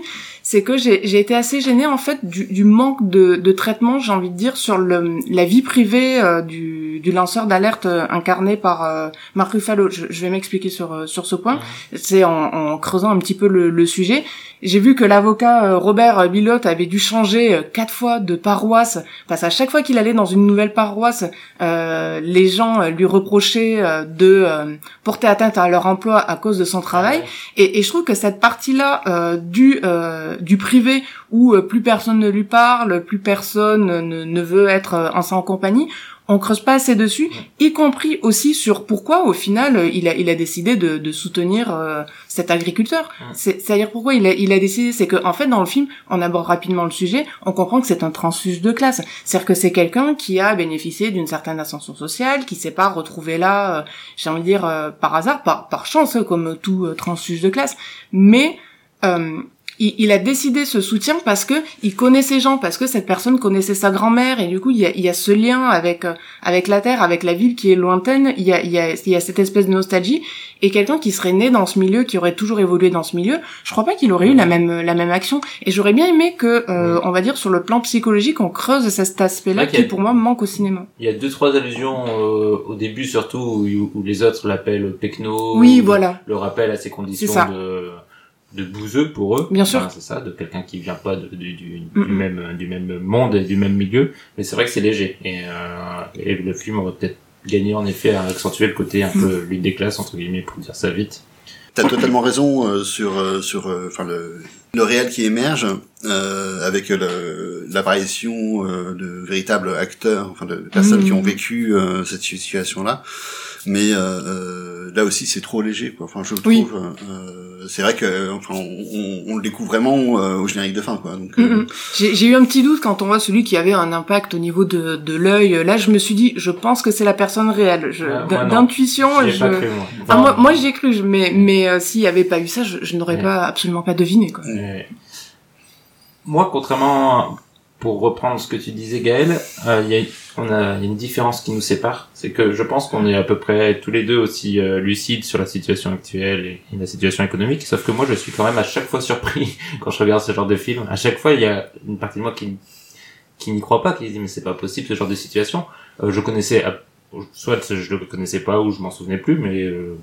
c'est que j'ai été assez gênée en fait du, du manque de, de traitement, j'ai envie de dire, sur le, la vie privée euh, du, du lanceur d'alerte euh, incarné par euh, Marc Ruffalo. Je, je vais m'expliquer sur sur ce point. C'est en, en, creusant un petit peu le, le sujet. J'ai vu que l'avocat Robert Billotte avait dû changer quatre fois de paroisse parce qu'à chaque fois qu'il allait dans une nouvelle paroisse, les gens lui reprochaient de porter atteinte à leur emploi à cause de son travail. Et, et je trouve que cette partie-là du du privé où euh, plus personne ne lui parle, plus personne ne, ne veut être euh, en sa compagnie, on creuse pas assez dessus, y compris aussi sur pourquoi au final euh, il a il a décidé de, de soutenir cet agriculteur. C'est-à-dire pourquoi il a il a décidé, c'est que en fait dans le film on aborde rapidement le sujet, on comprend que c'est un transfuge de classe, c'est-à-dire que c'est quelqu'un qui a bénéficié d'une certaine ascension sociale, qui s'est pas retrouvé là, j'ai envie de dire par hasard, par par chance comme tout transfuge de classe, mais il, il, a décidé ce soutien parce que il connaît ces gens, parce que cette personne connaissait sa grand-mère et du coup il y a, il y a ce lien avec euh, avec la terre, avec la ville qui est lointaine. Il y a il y a, il y a cette espèce de nostalgie et quelqu'un qui serait né dans ce milieu, qui aurait toujours évolué dans ce milieu, je crois pas qu'il aurait eu la même la même action. Et j'aurais bien aimé que euh, on va dire sur le plan psychologique, on creuse cet aspect-là qui pour moi manque au cinéma. Il y a deux trois allusions euh, au début surtout où, où les autres l'appellent Pecno. Oui, voilà. Le rappel à ses conditions de de bouseux pour eux. Bien sûr. c'est ça, de quelqu'un qui vient pas du, du, même du même monde et du même milieu. Mais c'est vrai que c'est léger. Et, euh, et le film aurait peut-être gagné en effet à accentuer le côté un peu lutte des classes entre guillemets pour dire ça vite. T'as totalement raison euh, sur euh, sur euh, enfin le le réel qui émerge euh, avec l'apparition de véritables acteurs, enfin de personnes qui ont mm. vécu cette situation-là. Mais là aussi, c'est trop léger. Quoi. Enfin, je trouve. c'est vrai que enfin, on, on, le découvre vraiment au générique de fin. Quoi. Donc, mm, mm. J'ai eu un petit doute quand on voit celui qui avait un impact au niveau de, de l'œil. Là, je me suis dit, je pense que c'est la personne réelle. D'intuition, je... Ah, moi, moi j'y ai cru, mais mais euh, s'il y avait pas eu ça, je, je n'aurais pas absolument pas deviné quoi. Moi, contrairement, pour reprendre ce que tu disais, Gaël, euh, il y a une différence qui nous sépare, c'est que je pense qu'on est à peu près tous les deux aussi euh, lucides sur la situation actuelle et, la situation économique, sauf que moi je suis quand même à chaque fois surpris quand je regarde ce genre de film. À chaque fois, il y a une partie de moi qui n'y croit pas, qui dit mais c'est pas possible ce genre de situation. Euh, je connaissais soit je le connaissais pas ou je m'en souvenais plus, mais euh,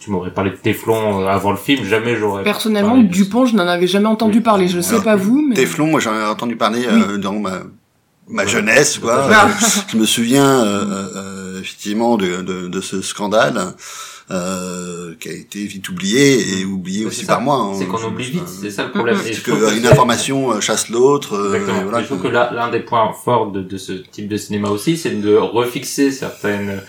tu m'aurais parlé de Teflon euh, avant le film, jamais j'aurais. Personnellement, Dupont, je n'en avais jamais entendu parler. Je sais pas vous, mais Teflon, moi j'en ai entendu parler euh, dans ma ma jeunesse, quoi. je me souviens effectivement de, de, de, ce scandale euh, qui a été vite oublié et oublié aussi par moi. Hein. C'est qu'on oublie vite, c'est ça le problème. C'est qu'une information euh, chasse l'autre. Euh, voilà, je trouve que l'un des points forts de, de, ce type de cinéma aussi, c'est de refixer certaines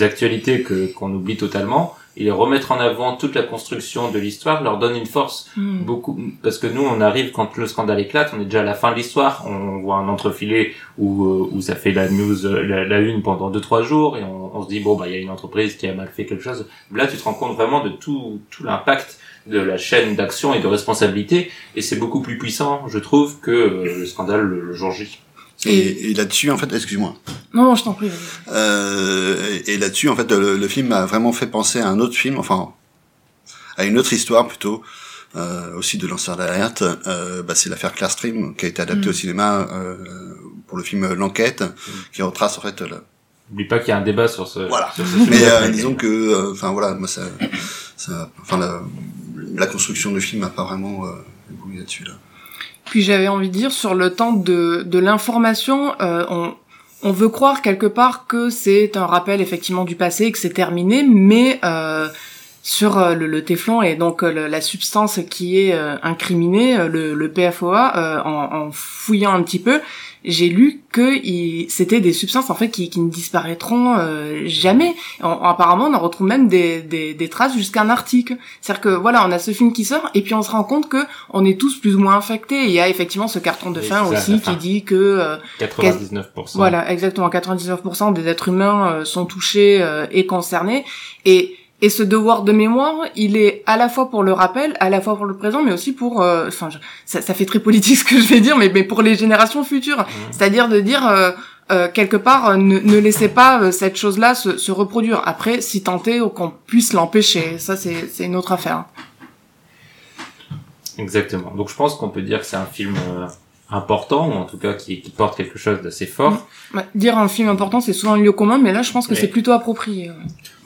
actualités que qu'on oublie totalement et remettre en avant toute la construction de l'histoire leur donne une force hmm. beaucoup parce que nous on arrive quand le scandale éclate on est déjà à la fin de l'histoire on voit un entrefilé où euh, où ça fait la news la, la une pendant deux trois jours et on, on se dit bon bah il y a une entreprise qui a mal fait quelque chose là tu te rends compte vraiment de tout tout l'impact de la chaîne d'action et de responsabilité et c'est beaucoup plus puissant je trouve que euh, le scandale le jour J et, et là-dessus, en fait, excuse-moi. Non, je t'en prie. Euh, et, là-dessus, en fait, le, film m'a vraiment fait penser à un autre film, enfin, à une autre histoire plutôt, euh, aussi de lanceur d'alerte. Euh, bah, c'est l'affaire Claire Stream, qui a été adaptée mm. au cinéma euh, pour le film L'Enquête, mm. qui retrace en fait. Le... N'oublie pas qu'il y a un débat sur ce. Voilà. Mais euh, disons que, euh, enfin voilà, moi ça, ça enfin la, la, construction du film n'a pas vraiment euh, là-dessus là. Puis j'avais envie de dire sur le temps de, de l'information, euh, on, on veut croire quelque part que c'est un rappel effectivement du passé, que c'est terminé, mais euh, sur euh, le, le, téflon et donc euh, la substance qui est euh, incriminée, le, le PFOA, en, en, fouillant un petit peu, j'ai lu que c'était des substances en fait qui, qui ne disparaîtront jamais. apparemment, on en retrouve même des, des, des traces jusqu'à un article. C'est-à-dire que voilà, on a ce film qui sort et puis on se rend compte que on est tous plus ou moins infectés. Il y a effectivement ce carton de fin aussi qui dit que 99%. Voilà, exactement, 99% des êtres humains sont touchés et concernés et et ce devoir de mémoire, il est à la fois pour le rappel, à la fois pour le présent, mais aussi pour, euh, enfin, ça, ça, fait très politique ce que je vais dire, mais, mais pour les générations futures. Mmh. C'est-à-dire de dire, euh, euh, quelque part, ne, ne, laissez pas cette chose-là se, se, reproduire. Après, si tenter ou qu'on puisse l'empêcher, ça c'est une autre affaire. Exactement. Donc je pense qu'on peut dire que c'est un film important, ou en tout cas qui, qui porte quelque chose d'assez fort. Bah, dire un film important, c'est souvent un lieu commun, mais là, je pense que c'est plutôt approprié.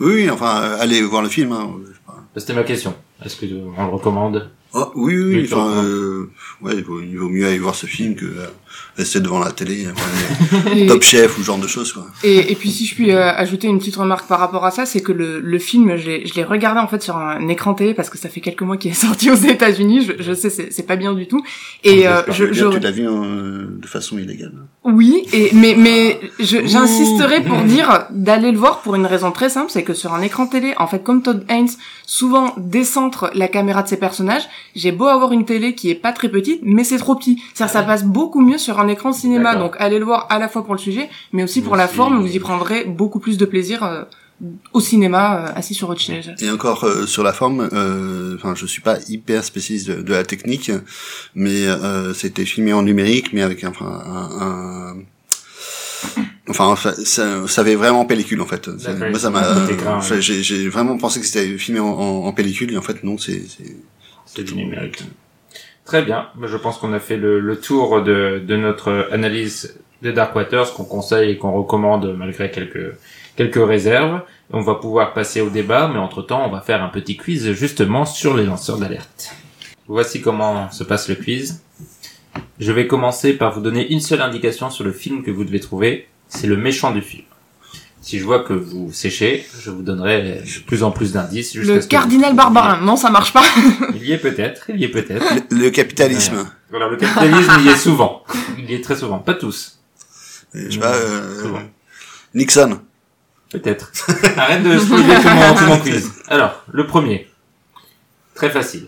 Oui, enfin, allez voir le film. Hein. C'était ma question. Est-ce que on le recommande? Oh, Oui, oui, enfin, euh, ouais, il vaut, il vaut, mieux aller voir ce film que euh, rester devant la télé, Top Chef ou genre de choses. Quoi. Et, et puis si je puis euh, ajouter une petite remarque par rapport à ça, c'est que le, le film, je l'ai regardé en fait sur un écran télé parce que ça fait quelques mois qu'il est sorti aux États-Unis. Je, je sais, c'est pas bien du tout. Et euh, je, je, tu l'as vu de façon illégale. Oui, et mais mais j'insisterai pour dire d'aller le voir pour une raison très simple, c'est que sur un écran télé, en fait, comme Todd Haynes souvent décentre la caméra de ses personnages, j'ai beau avoir une télé qui est pas très petite, mais c'est trop petit. Ça, ça passe beaucoup mieux sur un écran de cinéma. Donc allez le voir à la fois pour le sujet, mais aussi pour la forme. Vous y prendrez beaucoup plus de plaisir. Euh, au cinéma euh, assis sur votre chaise. Et encore euh, sur la forme, enfin je suis pas hyper spécialiste de, la technique, mais c'était filmé en numérique, mais avec un, un, Enfin, ça, ça avait vraiment pellicule en fait. Moi, ça m'a. J'ai vraiment pensé que c'était filmé en, en, pellicule et en fait non, c'est c'est du numérique. Très bien. Je pense qu'on a fait le, tour de, de, notre analyse de Dark Waters qu'on conseille et qu'on recommande malgré quelques, quelques réserves. On va pouvoir passer au débat, mais entre-temps, on va faire un petit quiz justement sur les lanceurs d'alerte. Voici comment se passe le quiz. Je vais commencer par vous donner une seule indication sur le film que vous devez trouver. C'est le méchant du film. Si je vois que vous séchez, je vous donnerai de plus en plus d'indices. Le cardinal barbarin. Non, ça marche pas. il y est peut-être, il y est peut-être. Le, capitalisme. Voilà, le capitalisme, il y est souvent. Il y est très souvent. Pas tous. Je sais pas, euh, Nixon. Peut-être. Arrête de spoiler tout mon, tout mon quiz. Alors, le premier. Très facile.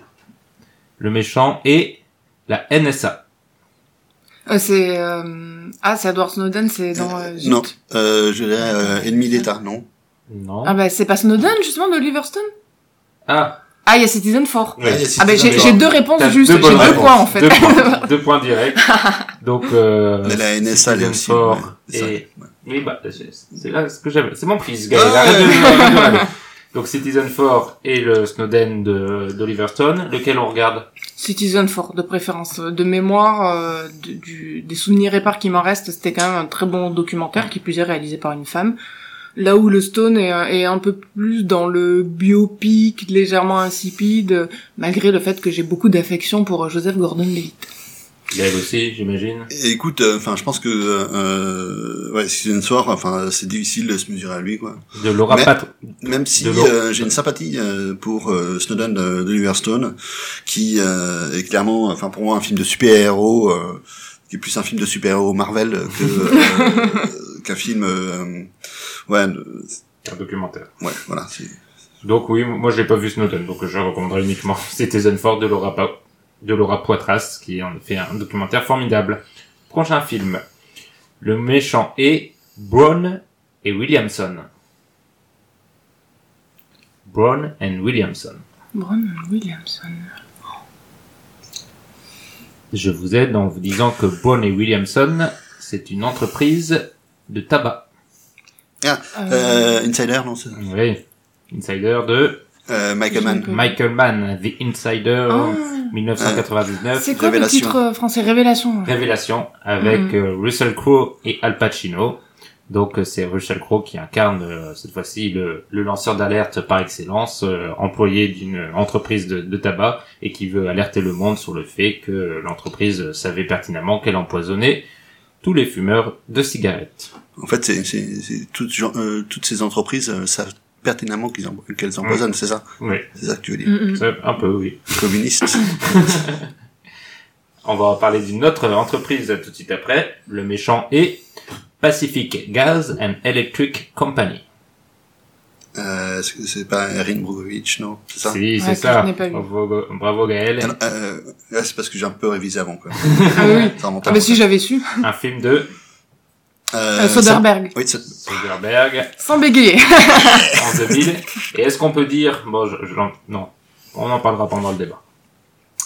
Le méchant est la NSA. Euh, c'est euh... ah c'est Edward Snowden c'est dans euh, non euh, je dirais euh, ennemi d'État non. Non. Ah bah c'est pas Snowden justement d'Oliver Stone ah. Ah il y a Citizen 4 ah bah j'ai deux réponses juste j'ai deux points en fait. Deux points, deux points directs. Donc euh, Mais la NSA Citizen aussi 4 et oui bah c'est là ce que j'avais c'est mon Gaël ah donc Citizen 4 et le Snowden de d'Oliver Stone lequel on regarde Citizen fort de préférence. De mémoire, euh, du, des souvenirs épars qui m'en restent, c'était quand même un très bon documentaire qui plus est réalisé par une femme. Là où le Stone est, est un peu plus dans le biopic, légèrement insipide, malgré le fait que j'ai beaucoup d'affection pour Joseph Gordon-Levitt. Gaël aussi, j'imagine. Écoute, euh, enfin, je pense que euh, ouais, c'est une soir, enfin, c'est difficile de se mesurer à lui, quoi. De Laura Pat. Même si euh, j'ai une sympathie euh, pour Snowden de, de Stone, qui est clairement, enfin, pour moi, un film de super-héros, qui est plus un film de super-héros Marvel que qu'un film, ouais. Un documentaire. Ouais, voilà. Donc oui, moi, j'ai pas vu Snowden, donc je recommanderais uniquement Citizen Ford de Laura Pat de Laura Poitras, qui en fait un documentaire formidable. Prochain film. Le méchant est Brown et Williamson. Brown and Williamson. Brown and Williamson. Je vous aide en vous disant que Brown et Williamson, c'est une entreprise de tabac. Ah, euh, Insider, non Oui, Insider de euh, Michael Mann. Michael Mann, The Insider, 1999. Ah. C'est quoi le titre euh, français? Révélation. Révélation, avec mm. euh, Russell Crowe et Al Pacino. Donc c'est Russell Crowe qui incarne cette fois-ci le, le, lanceur d'alerte par excellence, employé d'une entreprise de, de, tabac et qui veut alerter le monde sur le fait que l'entreprise savait pertinemment qu'elle empoisonnait tous les fumeurs de cigarettes. En fait, c'est toutes, toutes ces entreprises savent pertinemment qu'ils em- qu'elles empoisonnent, c'est ça Oui, C'est ça que tu veux dire. Mm, mm. un peu, oui. Communiste. On va parler d'une autre entreprise tout de suite après. Le méchant est Pacific Gas and Electric Company. euh, c'est pas Erin Brockovich, non? C'est ça? Si, c'est Ouais, ça. pas vu. Bravo, bravo Gaël. Euh, c'est parce que j'ai un peu révisé avant, quoi. Ah oui. Ça Ah bah si j'avais su. Un film de Euh, Euh, Soderbergh. Oui, Soderbergh Sans bégayer. en 2000. Et est-ce qu'on peut dire, bon, je, je non, on en parlera pendant le débat.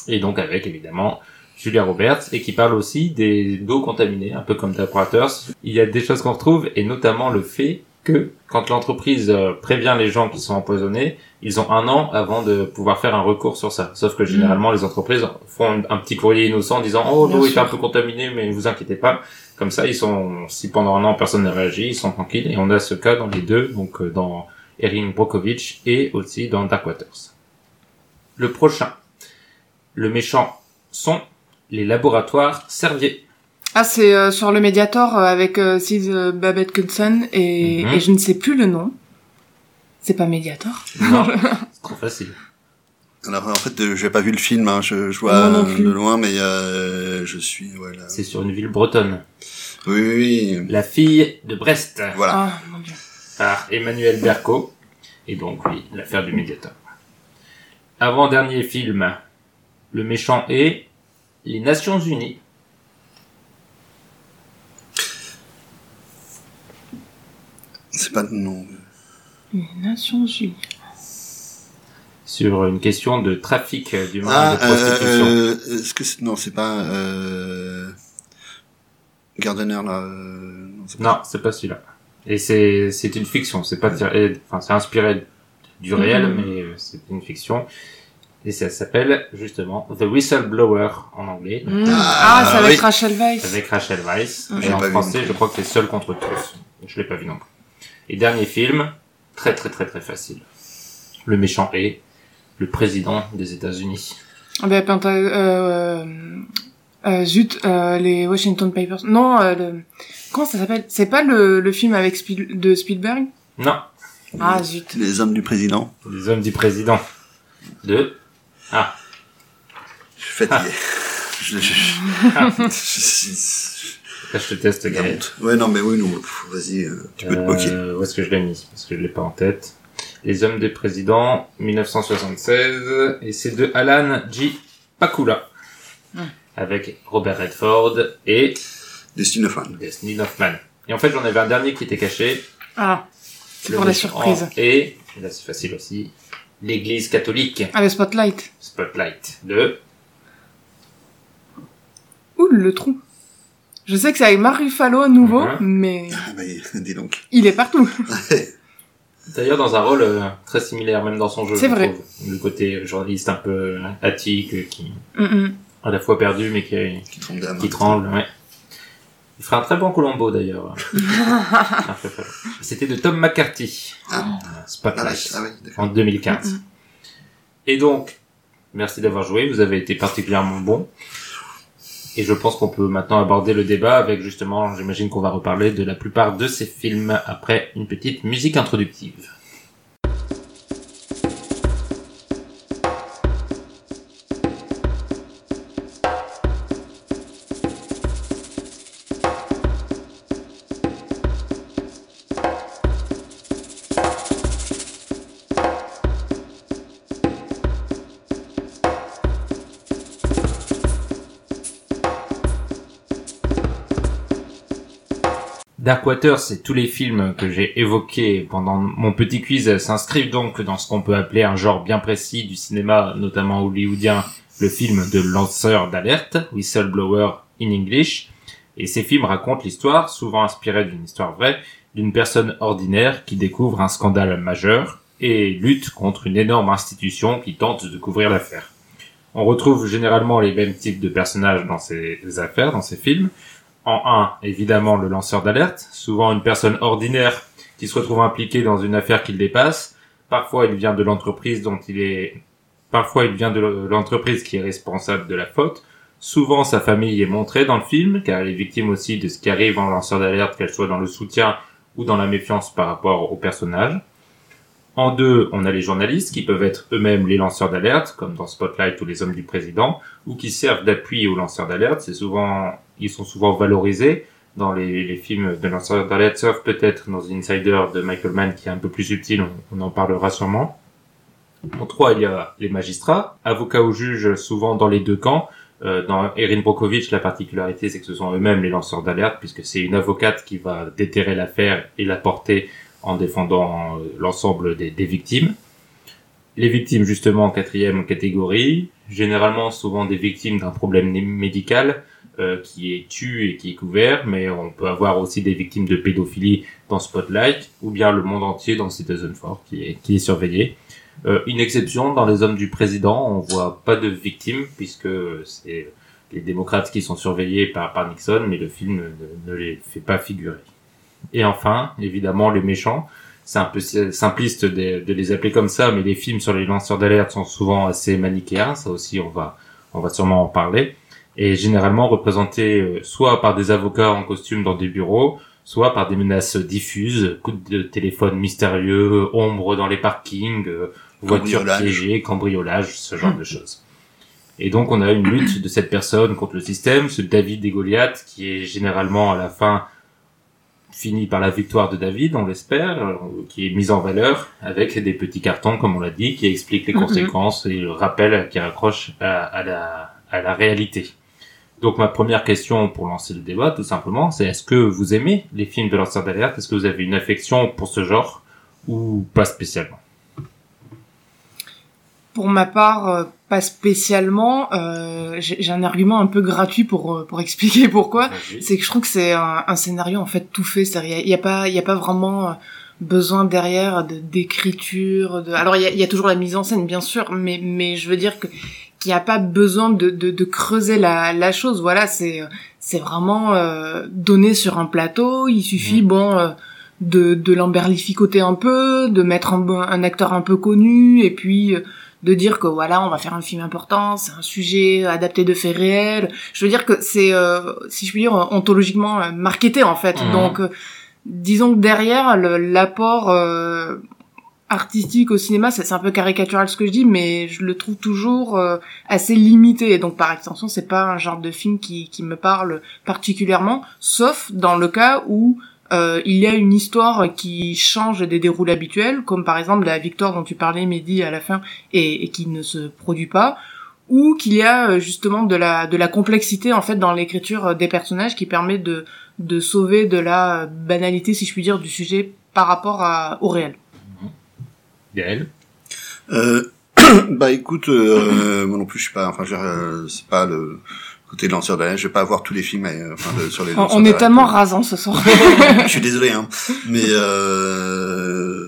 Et donc avec évidemment Julia Roberts et qui parle aussi des d'eau contaminée, un peu comme Tapwaters. Il y a des choses qu'on retrouve et notamment le fait que quand l'entreprise euh, prévient les gens qui sont empoisonnés, ils ont un an avant de pouvoir faire un recours sur ça. Sauf que généralement les entreprises font un, petit courrier innocent en disant oh l'eau est un peu contaminée mais ne vous inquiétez pas. Comme ça ils sont si pendant un an personne n'a réagi, ils sont tranquilles et on a ce cas dans les deux donc euh, dans Erin Brockovich et aussi dans Dark Waters. Le prochain, le méchant sont les laboratoires Servier. Ah, c'est euh, sur le Mediator euh, avec euh, Sid euh, Babette et, Mhm. et je ne sais plus le nom. C'est pas Mediator? Non, c'est trop facile. Alors en fait, euh, j'ai pas vu le film, hein, je, je vois non plus. de loin, mais euh, je suis voilà. C'est sur une ville bretonne. Oui, oui, oui. La fille de Brest, Voilà. Ah, mon dieu. par Emmanuel Berco. Et donc oui, l'affaire du médiateur. Avant-dernier film, le méchant est les Nations Unies. C'est pas non. Les Nations Unies. Sur une question de trafic d'humains Ah, de prostitution. euh, euh, est-ce que c'est... non, c'est pas euh... Gardner là. euh, Non, c'est pas- pas celui-là. Et c'est c'est une fiction, c'est pas enfin c'est inspiré du réel, Mhm. mais euh, c'est une fiction. Et ça s'appelle justement The Whistleblower en anglais, Mm. Ah, Ah, c'est avec oui. Rachel Weisz. avec Rachel Weisz. Mhm. Et en français, je crois que c'est Seul contre tous. Je l'ai pas vu non plus. Et dernier film, très très très très facile. Le méchant est le président des États-Unis. Ah ben, Penta- euh, euh, zut, euh, les Washington Papers. Non, euh, le... comment ça s'appelle C'est pas le, le film avec Spiel- de Spielberg Non, Ah zut. Les hommes du président. les hommes du président. De Ah, Je suis fatigué. je, je, je- Ah. je- je- là je te teste honte. Ouais, non, mais oui, non. Vas-y, euh, tu peux te moquer. Euh, où est-ce que je l'ai mis Parce que je l'ai pas en tête. Les hommes des présidents, 1976, et c'est de Alan G. Pakula. Hmm. Avec Robert Redford et Destiny of Man. Destiny Hoffman. Et en fait, j'en avais un dernier qui était caché. Ah, c'est pour la surprise. Et, et là c'est facile aussi, l'église catholique, Ah, le Spotlight. Spotlight, de... Ouh, le trou. Je sais que c'est avec Mark Ruffalo à nouveau, Mhm. mais Ah, bah, dis donc. il est partout. D'ailleurs dans un rôle euh, très similaire, même dans son jeu. C'est je vrai. trouve. Le côté journaliste un peu euh, attique, euh, qui Mm, mm. à la fois perdu mais qui, Qui tremble qui ouais. Il fera un très bon Colombo d'ailleurs. C'était de Tom McCarthy. Ah. Euh, Ah, oui, Spotlight. ah oui, d'accord. En 2015. Mm, mm. Et donc, merci d'avoir joué, vous avez été particulièrement bon. Et je pense qu'on peut maintenant aborder le débat avec justement, j'imagine qu'on va reparler de la plupart de ces films après une petite musique introductive. Darkwater, c'est tous les films que j'ai évoqués pendant mon petit quiz s'inscrivent donc dans ce qu'on peut appeler un genre bien précis du cinéma, notamment hollywoodien, le film de lanceur d'alerte, Whistleblower in English. Et ces films racontent l'histoire, souvent inspirée d'une histoire vraie, d'une personne ordinaire qui découvre un scandale majeur et lutte contre une énorme institution qui tente de couvrir l'affaire. On retrouve généralement les mêmes types de personnages dans ces affaires, dans ces films, en un, évidemment, le lanceur d'alerte, souvent une personne ordinaire qui se retrouve impliquée dans une affaire qui dépasse. Parfois, il vient de l'entreprise dont il est, parfois, il vient de l'entreprise qui est responsable de la faute. Souvent, sa famille est montrée dans le film, car elle est victime aussi de ce qui arrive en lanceur d'alerte, qu'elle soit dans le soutien ou dans la méfiance par rapport au personnage. En deux, on a les journalistes qui peuvent être eux-mêmes les lanceurs d'alerte, comme dans Spotlight ou les hommes du président, ou qui servent d'appui aux lanceurs d'alerte. C'est souvent, ils sont souvent valorisés dans les, films de lanceurs d'alerte, sauf peut-être dans Insider de Michael Mann qui est un peu plus subtil, on, en parlera sûrement. En trois, il y a les magistrats, avocats ou juges, souvent dans les deux camps. Euh, dans Erin Brockovich, la particularité, c'est que ce sont eux-mêmes les lanceurs d'alerte, puisque c'est une avocate qui va déterrer l'affaire et la porter en défendant euh, l'ensemble des, victimes. Les victimes, justement, en quatrième catégorie, généralement souvent des victimes d'un problème médical euh, qui est tu et qui est couvert, mais on peut avoir aussi des victimes de pédophilie dans Spotlight, ou bien le monde entier dans Citizen 4 qui est, qui est surveillé. Euh, une exception, dans les hommes du président, on voit pas de victimes, puisque c'est les démocrates qui sont surveillés par, par Nixon, mais le film ne les fait pas figurer. Et enfin, évidemment, les méchants. C'est un peu simpliste de, de, les appeler comme ça, mais les films sur les lanceurs d'alerte sont souvent assez manichéens. Ça aussi, on va, on va sûrement en parler. Et généralement représentés euh, soit par des avocats en costume dans des bureaux, soit par des menaces diffuses, coups de téléphone mystérieux, ombre dans les parkings, euh, voitures piégées, cambriolage, ce genre de choses. Et donc on a une lutte de cette personne contre le système, ce David et Goliath, qui est généralement à la fin fini par la victoire de David, on l'espère, qui est mise en valeur avec des petits cartons, comme on l'a dit, qui expliquent les conséquences et le rappel qui raccroche à, à, la, à la réalité. Donc ma première question pour lancer le débat, tout simplement, c'est est-ce que vous aimez les films de lanceurs d'alerte? Est-ce que vous avez une affection pour ce genre ou pas spécialement? Pour ma part, euh, pas spécialement. Euh, j'ai un argument un peu gratuit pour euh, pour expliquer pourquoi. C'est que je trouve que c'est un, un, scénario en fait tout fait. C'est-à-dire il y, a pas il y a pas vraiment euh, besoin derrière de d'écriture. De... Alors il y a, y a, toujours la mise en scène bien sûr, mais mais je veux dire que qu'il n'y a pas besoin de, de, de creuser la, la chose. Voilà, c'est c'est vraiment euh, donné sur un plateau. Il suffit mmh. bon de de l'emberlificoter un peu, de mettre un, un acteur un peu connu et puis de dire que voilà, on va faire un film important, c'est un sujet adapté de faits réels. Je veux dire que c'est, euh, si je puis dire, ontologiquement euh, marketé en fait. Mmh. Donc, euh, disons que derrière l'apport euh, artistique au cinéma, c'est un peu caricatural ce que je dis, mais je le trouve toujours euh, assez limité. Et donc par extension, c'est pas un genre de film qui, qui me parle particulièrement, sauf dans le cas où euh, il y a une histoire qui change des déroules habituels, comme par exemple la victoire dont tu parlais, Mehdi, à la fin, et, et qui ne se produit pas, ou qu'il y a euh, justement de la, de la complexité en fait dans l'écriture des personnages qui permet de, de sauver de la banalité, si je puis dire, du sujet par rapport à, au réel. Gaël euh, Bah écoute, euh, moi non plus je suis pas, enfin euh, c'est pas le côté lanceur d'alerte. Je vais pas voir tous les films euh, enfin, de, sur les lanceurs On est tellement rasant ce soir. je suis désolé, hein. Mais euh,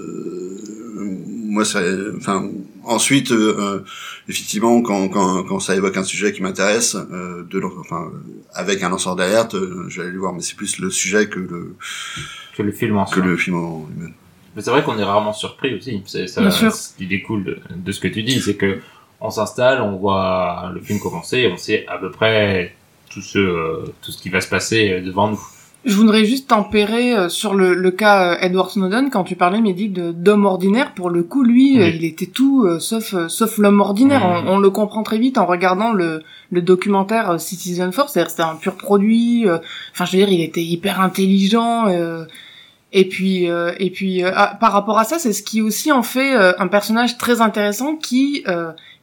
moi, ça, enfin, ensuite, euh, effectivement, quand, quand, quand ça évoque un sujet qui m'intéresse, euh, de, enfin, avec un lanceur d'alerte, euh, je vais aller voir. Mais c'est plus le sujet que le que le film en que le film en lui-même. Mais c'est vrai qu'on est rarement surpris aussi. C'est ça, ce qui découle de, de ce que tu dis, c'est que on s'installe, on voit le film commencer, on sait à peu près tout ce, euh, tout ce qui va se passer devant nous. Je voudrais juste tempérer sur le, le cas Edward Snowden quand tu parlais, Mehdi, d'homme ordinaire. Pour le coup, lui, oui. il était tout sauf sauf l'homme ordinaire. On, on, le comprend très vite en regardant le, le documentaire Citizen Force. C'est-à-dire c'était un pur produit. Enfin, je veux dire, il était hyper intelligent. Et puis, euh, et puis euh, ah, par rapport à ça, c'est ce qui aussi en fait euh, un personnage très intéressant qui,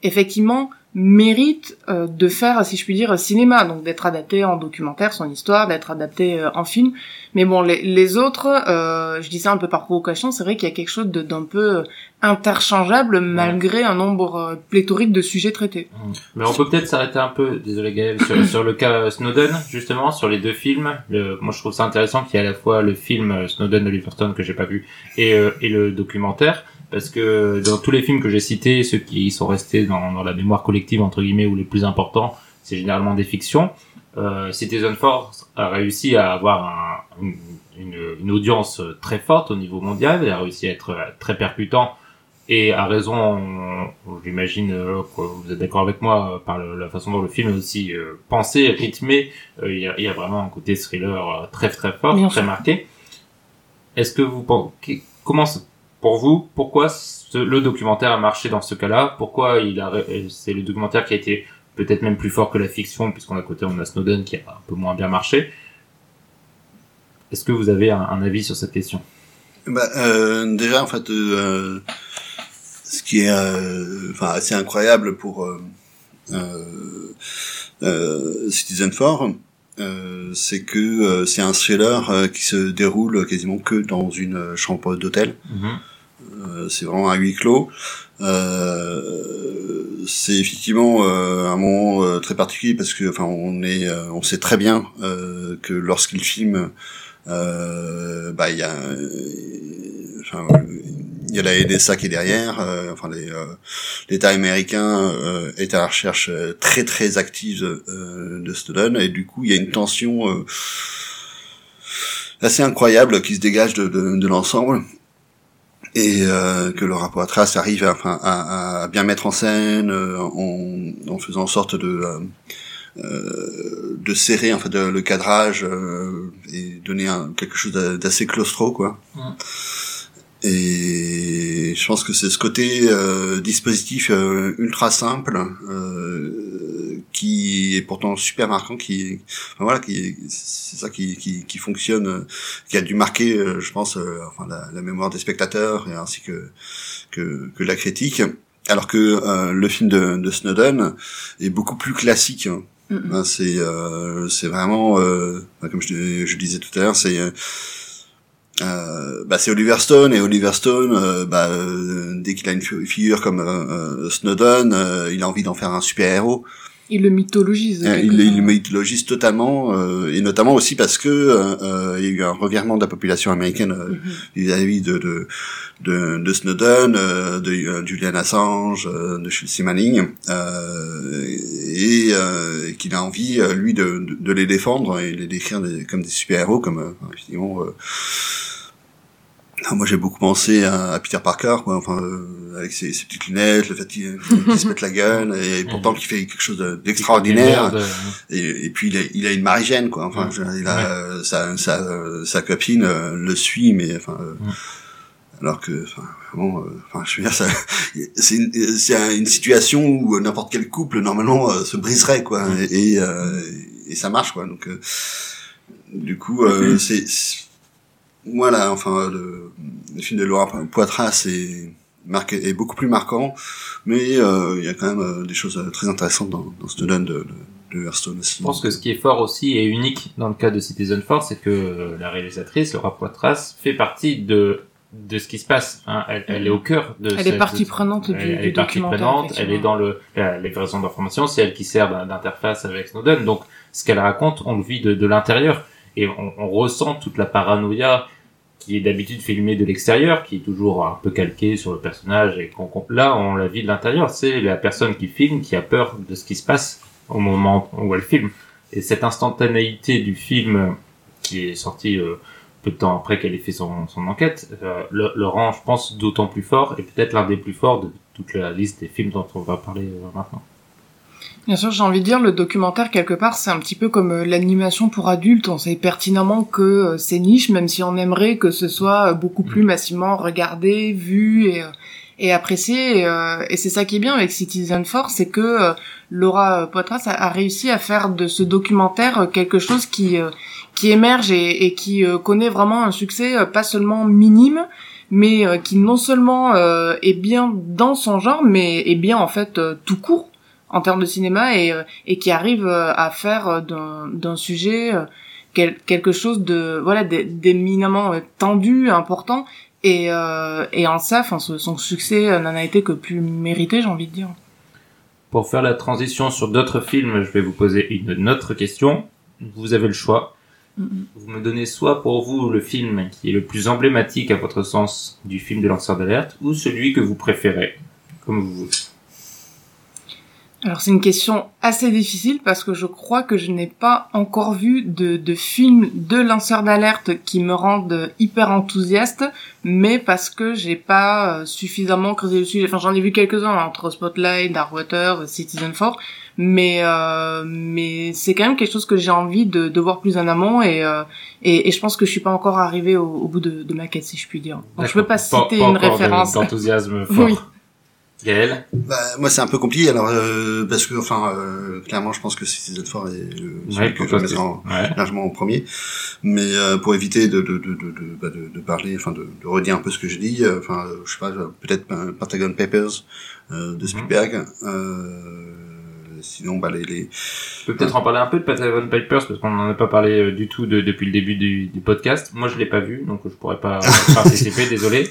effectivement, mérite euh, de faire, si je puis dire, cinéma, donc d'être adapté en documentaire, son histoire, d'être adapté euh, en film. Mais bon, les, les autres, euh, je dis ça un peu par provocation, c'est vrai qu'il y a quelque chose d'un peu interchangeable malgré un nombre pléthorique de sujets traités. Mmh. Mais on peut peut-être s'arrêter un peu, désolé Gaël, sur, sur, le cas Snowden, justement, sur les deux films. Le, moi, je trouve ça intéressant qu'il y ait à la fois le film Snowden de Liverton que j'ai pas vu et, et le documentaire parce que dans tous les films que j'ai cités, ceux qui sont restés dans, dans, la mémoire collective entre guillemets ou les plus importants, c'est généralement des fictions. Euh, Citizen Force a réussi à avoir un, une, une, audience très forte au niveau mondial, il a réussi à être très percutant et a raison, j'imagine euh, que vous êtes d'accord avec moi par le, la façon dont le film est aussi euh, pensé, rythmé, euh, il, y a, il, y a, vraiment un côté thriller très très fort, très marqué. Est-ce que vous pensez, comment pour vous, pourquoi le documentaire a marché dans ce cas-là? Pourquoi il a, c'est le documentaire qui a été peut-être même plus fort que la fiction, puisqu'on a côté on a Snowden qui a un peu moins bien marché? Est-ce que vous avez un, avis sur cette question? Bah, euh, Déjà, en fait, euh, ce qui est euh, enfin, assez incroyable pour euh, euh, Citizen 4, c'est que c'est un thriller qui se déroule quasiment que dans une chambre d'hôtel. Mm-hmm. C'est vraiment un huis clos. c'est effectivement un moment très particulier parce que enfin on est on sait très bien que lorsqu'il filme euh, bah il y a enfin, il y a la NSA qui est derrière, euh, enfin euh, l'État américain euh, est à la recherche très très active de Snowden et du coup il y a une tension assez incroyable qui se dégage de, de, de l'ensemble et que le rapport à trace arrive à, à, à bien mettre en scène en, en, faisant en sorte de euh, de serrer en fait le cadrage euh, et donner un, quelque chose d'assez claustro quoi. Et je pense que c'est ce côté euh, dispositif euh, ultra simple euh, qui est pourtant super marquant, qui, enfin, voilà, qui, c'est ça qui, qui, qui, fonctionne, qui a dû marquer, je pense, enfin la, la, mémoire des spectateurs et ainsi que que, que la critique. Alors que le film de, de Snowden est beaucoup plus classique. Hein. Ben, c'est euh, c'est vraiment euh, ben, comme je, je disais tout à l'heure, c'est euh, bah, c'est Oliver Stone et Oliver Stone, euh, bah, euh, dès qu'il a une figure comme Snowden, il a envie d'en faire un super héros. Il le mythologise. il, il, le mythologise totalement, et notamment aussi parce que il y a eu un revirement de la population américaine mm-hmm. vis-à-vis de, de, de, de Snowden, de Julian Assange, de Chelsea Manning, et, qu'il a envie lui de, de, les défendre et les décrire comme des super héros, comme effectivement moi j'ai beaucoup pensé à, Peter Parker, quoi, enfin euh, avec ses, ses, petites lunettes, le fait qu'il se mette la gueule, et pourtant qu'il fait quelque chose d'extraordinaire. et, et, puis il a, il a une marigène, quoi. Enfin, il a, sa, sa, sa, copine euh, le suit, mais enfin. Euh, alors que, enfin, vraiment, enfin, je veux dire, c'est une, une, situation où n'importe quel couple normalement se briserait, quoi, et, et, ça marche, quoi. Donc, du coup, c'est voilà, enfin, le, le film de Laura Poitras est, marqué, est beaucoup plus marquant, mais euh, il y a quand même euh, des choses euh, très intéressantes dans, dans ce de, de, de Hearthstone aussi. Je pense que ce qui est fort aussi et unique dans le cas de Citizen Force, c'est que la réalisatrice, Laura Poitras, fait partie de de ce qui se passe. Hein. Elle, elle, est au cœur de. Elle est partie prenante du, elle, est partie prenante. Elle est dans le la livraison d'informations. C'est elle qui sert d'interface avec Snowden. Donc, ce qu'elle raconte, on le vit de, de l'intérieur et on, on, ressent toute la paranoïa qui est d'habitude filmé de l'extérieur, qui est toujours un peu calqué sur le personnage et qu'on là on la vit de l'intérieur. C'est la personne qui filme qui a peur de ce qui se passe au moment où elle filme. Et cette instantanéité du film qui est sorti euh, peu de temps après qu'elle ait fait son, son enquête euh, le, le, rend, je pense, d'autant plus fort et peut-être l'un des plus forts de toute la liste des films dont on va parler euh, maintenant. Bien sûr, j'ai envie de dire, le documentaire, quelque part, c'est un petit peu comme euh, l'animation pour adultes. On sait pertinemment que euh, c'est niche, même si on aimerait que ce soit euh, beaucoup plus mm. massivement regardé, vu et, et apprécié. Et, c'est ça qui est bien avec Citizen Force, c'est que Laura Poitras a, réussi à faire de ce documentaire quelque chose qui, qui émerge et, et qui connaît vraiment un succès pas seulement minime, mais qui non seulement est bien dans son genre, mais est bien en fait tout court en termes de cinéma et, euh, et qui arrive euh, à faire euh, d'un sujet quelque chose de voilà d'éminemment tendu, important et, et en ça, enfin, son succès n'en a été que plus mérité, j'ai envie de dire. Pour faire la transition sur d'autres films, je vais vous poser une autre question. Vous avez le choix. Vous me donnez soit pour vous le film qui est le plus emblématique à votre sens du film de lanceur d'alerte, ou celui que vous préférez, comme vous voulez. Alors c'est une question assez difficile parce que je crois que je n'ai pas encore vu de, de film de lanceur d'alerte qui me rendent hyper enthousiaste, mais parce que j'ai pas euh, suffisamment creusé le sujet. Enfin j'en ai vu quelques-uns entre Spotlight, Darkwater, Citizen 4, mais euh, mais c'est quand même quelque chose que j'ai envie de, de voir plus en amont et, euh, et, et je pense que je suis pas encore arrivé au, au bout de, de ma quête si je puis dire. Donc je peux pas citer une référence. D'enthousiasme fort. Oui. Gaël Bah, moi, c'est un peu compliqué, alors, euh, parce que, enfin, euh, clairement, je pense que Citizen Four est le, Ouais, que je mettrai ouais. largement en premier. Mais euh, pour éviter de, de, de, de, de, bah, de, de parler, enfin, de, de redire un peu ce que j'ai dit, euh, enfin, euh, je sais pas, euh, peut-être Pentagon Papers euh, de Spielberg. Euh, sinon, bah, les, les... Je peux peut-être en parler un peu de Patagon Papers parce qu'on n'en a pas parlé du tout de- depuis le début du, du podcast. Moi, je l'ai pas vu, donc je pourrais pas participer. Désolé.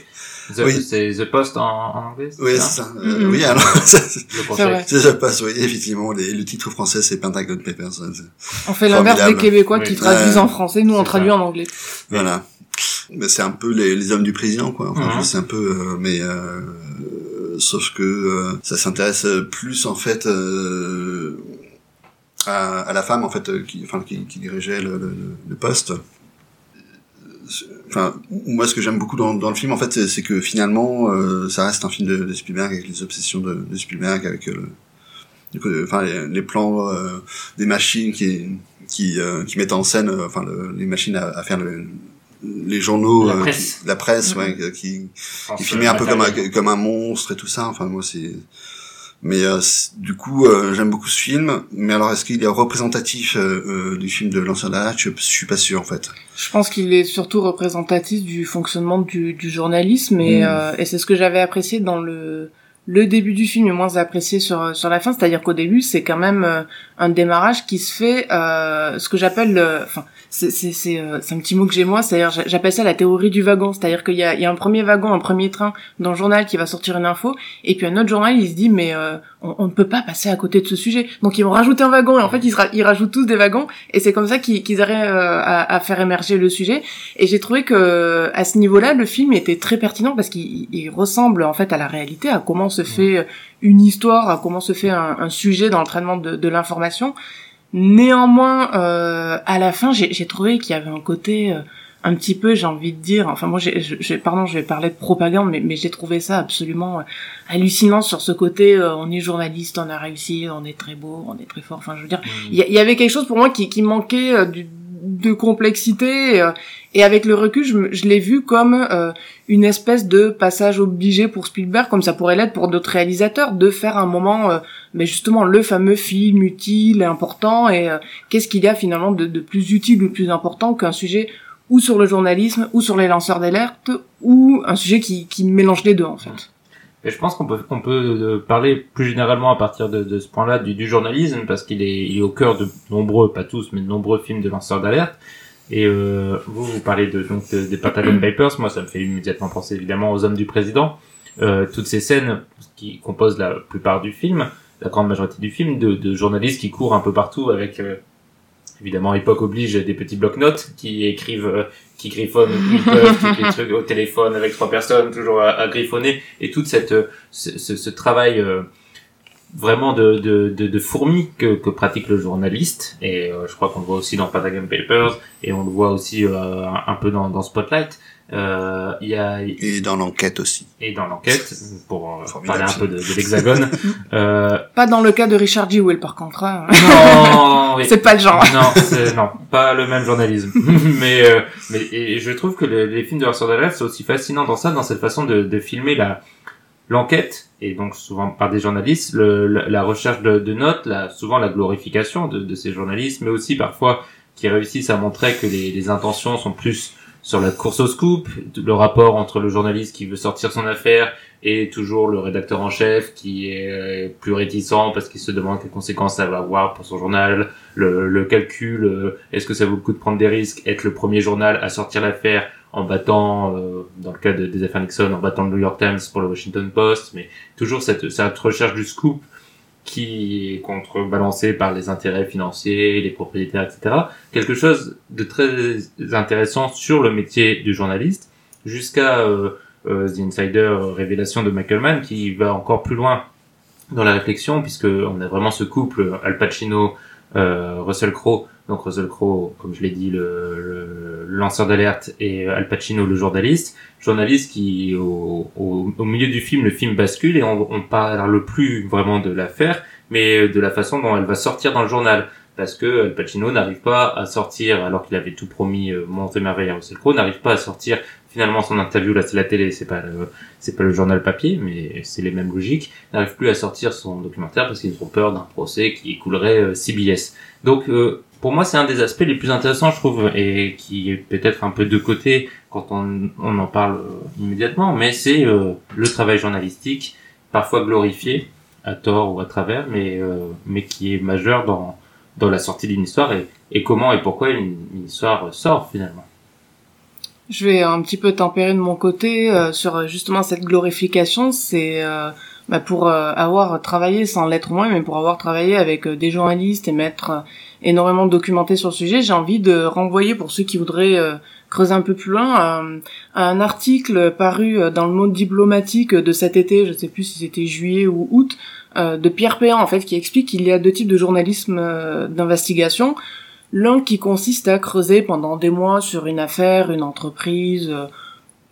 The- Oui. C'est The Post en, en anglais. Oui, ça c'est ça. Euh, Mhm. Oui, alors, ça, ça, ça passe, oui, effectivement, les, le titre français, c'est Pentagon Papers. hein, c'est- On fait l'inverse des. Québécois Oui. qui traduisent Ouais. en français, nous on C'est traduit ça. en anglais. Voilà. Mais c'est un peu les, les hommes du président, quoi. Enfin, Mhm. je sais un peu, euh, mais euh, sauf que euh, ça s'intéresse plus en fait euh, à, à la femme en fait qui, enfin, qui, qui dirigeait le, le, le poste. Enfin, moi, ce que j'aime beaucoup dans, dans le film, en fait, c'est- que finalement, euh, ça reste un film de, de Spielberg avec les obsessions de, de Spielberg, avec euh, le, enfin, les, les plans euh, des machines qui qui, euh, qui mettent en scène, euh, enfin, le- les machines à, à faire le, les journaux, La euh, presse. qui- la presse, Mhm. ouais, qui, qui filmait un peu comme un, comme un monstre et tout ça. Enfin, moi, c'est. Mais euh, du coup, euh, j'aime beaucoup ce film. Mais alors, est-ce qu'il est représentatif euh, euh, du film de d'alerte je, je suis pas sûr, en fait. Je pense qu'il est surtout représentatif du fonctionnement du, du journalisme et, Mm. euh, et c'est ce que j'avais apprécié dans le le début du film et moins apprécié sur sur la fin, c'est-à-dire qu'au début c'est quand même euh, un démarrage qui se fait euh, ce que j'appelle le- enfin c'est c'est c'est euh, c'est un petit mot que j'ai moi, c'est-à-dire j'a- j'appelle ça la théorie du wagon, c'est-à-dire qu'il y a il y a un premier wagon, un premier train dans le journal qui va sortir une info et puis un autre journal il se dit mais euh, on, on ne peut pas passer à côté de ce sujet, donc ils vont rajouter un wagon et en fait ils, se ra- ils rajoutent tous des wagons et c'est comme ça qu'ils qu'ils arrivent euh, à, à faire émerger le sujet. Et j'ai trouvé que à ce niveau-là, le film était très pertinent parce qu'il il ressemble en fait à la réalité, à comment se fait une histoire, à comment se fait un, un sujet dans le traitement de, de l'information. Néanmoins, euh, à la fin, j'ai trouvé qu'il y avait un côté euh, un petit peu, j'ai envie de dire, enfin moi, j'ai, pardon, je vais parler de propagande, mais, mais j'ai trouvé ça absolument euh, hallucinant sur ce côté. euh, on est journaliste, on a réussi, on est très beau, on est très fort. Enfin, je veux dire, il y, y avait quelque chose pour moi qui, qui manquait euh, du- de complexité euh, et avec le recul je, je l'ai vu comme euh, une espèce de passage obligé pour Spielberg comme ça pourrait l'être pour d'autres réalisateurs de faire un moment euh, mais justement le fameux film utile et important et euh, qu'est-ce qu'il y a finalement de, de plus utile ou plus important qu'un sujet ou sur le journalisme ou sur les lanceurs d'alerte ou un sujet qui, qui mélange les deux en fait. Et je pense qu'on peut, on peut euh, parler plus généralement à partir de, de ce point-là du, du journalisme parce qu'il est, il est au cœur de nombreux, pas tous, mais de nombreux films de lanceurs d'alerte. Et euh, vous, vous parlez de, donc de- des Pentagon Papers. Moi, ça me fait immédiatement penser évidemment aux Hommes du Président. Euh, toutes ces scènes qui composent la plupart du film, la grande majorité du film, de, de journalistes qui courent un peu partout avec euh, évidemment époque oblige des petits blocs-notes qui écrivent, euh, qui griffonnent peuvent, tous les trucs au téléphone avec trois personnes toujours à, à griffonner. Et toute cette euh, ce, ce, ce travail euh, vraiment de, de, de, de fourmi que, que pratique le journaliste. Et euh, je crois qu'on le voit aussi dans Patagon Papers. Et on le voit aussi euh, un, un peu dans, dans Spotlight euh, il y a Et dans l'enquête aussi. et dans l'enquête pour euh, parler un peu de, de l'hexagone euh, Pas dans le cas de Richard Jewell par contre. hein. non oui. C'est pas le genre. non, non, pas le même journalisme. mais, euh, mais et je trouve que le- les films de lanceurs d'alerte c'est aussi fascinant dans ça, dans cette façon de, de filmer la l'enquête et donc souvent par des journalistes, le, la, la recherche de, de notes, la, souvent la glorification de, de ces journalistes, mais aussi parfois qui réussissent à montrer que les, les intentions sont plus sur la course au scoop, le rapport entre le journaliste qui veut sortir son affaire et toujours le rédacteur en chef qui est euh, plus réticent parce qu'il se demande quelles conséquences ça va avoir pour son journal, le, le calcul, euh, est-ce que ça vaut le coup de prendre des risques, être le premier journal à sortir l'affaire en battant, euh, dans le cas de- des affaires Nixon, en battant le New York Times pour le Washington Post, mais toujours cette, cette recherche du scoop qui est contrebalancée par les intérêts financiers, les propriétaires, etc. Quelque chose de très intéressant sur le métier du journaliste, jusqu'à euh, euh, The Insider euh, révélation de Michael Mann qui va encore plus loin dans la réflexion puisque on a vraiment ce couple Al Pacino Russell Crowe donc Russell Crowe comme je l'ai dit le, le- le lanceur d'alerte et Al Pacino le journaliste. Journaliste qui au, au, au milieu du film le film bascule et on, on parle plus vraiment de l'affaire mais de la façon dont elle va sortir dans le journal. Parce que Al Pacino n'arrive pas à sortir, alors qu'il avait tout promis, euh, Monte Merveille à Russell Crowe, n'arrive pas à sortir finalement son interview, là c'est la télé, c'est pas le, c'est pas le journal papier, mais c'est les mêmes logiques, n'arrive plus à sortir son documentaire parce qu'ils ont peur d'un procès qui écoulerait euh, CBS. Donc euh, pour moi c'est un des aspects les plus intéressants je trouve et qui est peut-être un peu de côté quand on, on en parle euh, immédiatement, mais c'est euh, le travail journalistique, parfois glorifié à tort ou à travers, mais mais qui est majeur dans dans la sortie d'une histoire et, et comment et pourquoi une, histoire sort finalement. Je vais un petit peu tempérer de mon côté euh, sur justement cette glorification. C'est euh, bah, pour euh, avoir travaillé sans l'être moins, mais pour avoir travaillé avec des journalistes et m'être énormément documenté sur le sujet, j'ai envie de renvoyer pour ceux qui voudraient creuser un peu plus loin un article paru dans le monde diplomatique de cet été, je sais plus si c'était juillet ou août, euh, de Pierre Péan en fait qui explique qu'il y a deux types de journalisme euh, d'investigation. L'un qui consiste à creuser pendant des mois sur une affaire, une entreprise, euh,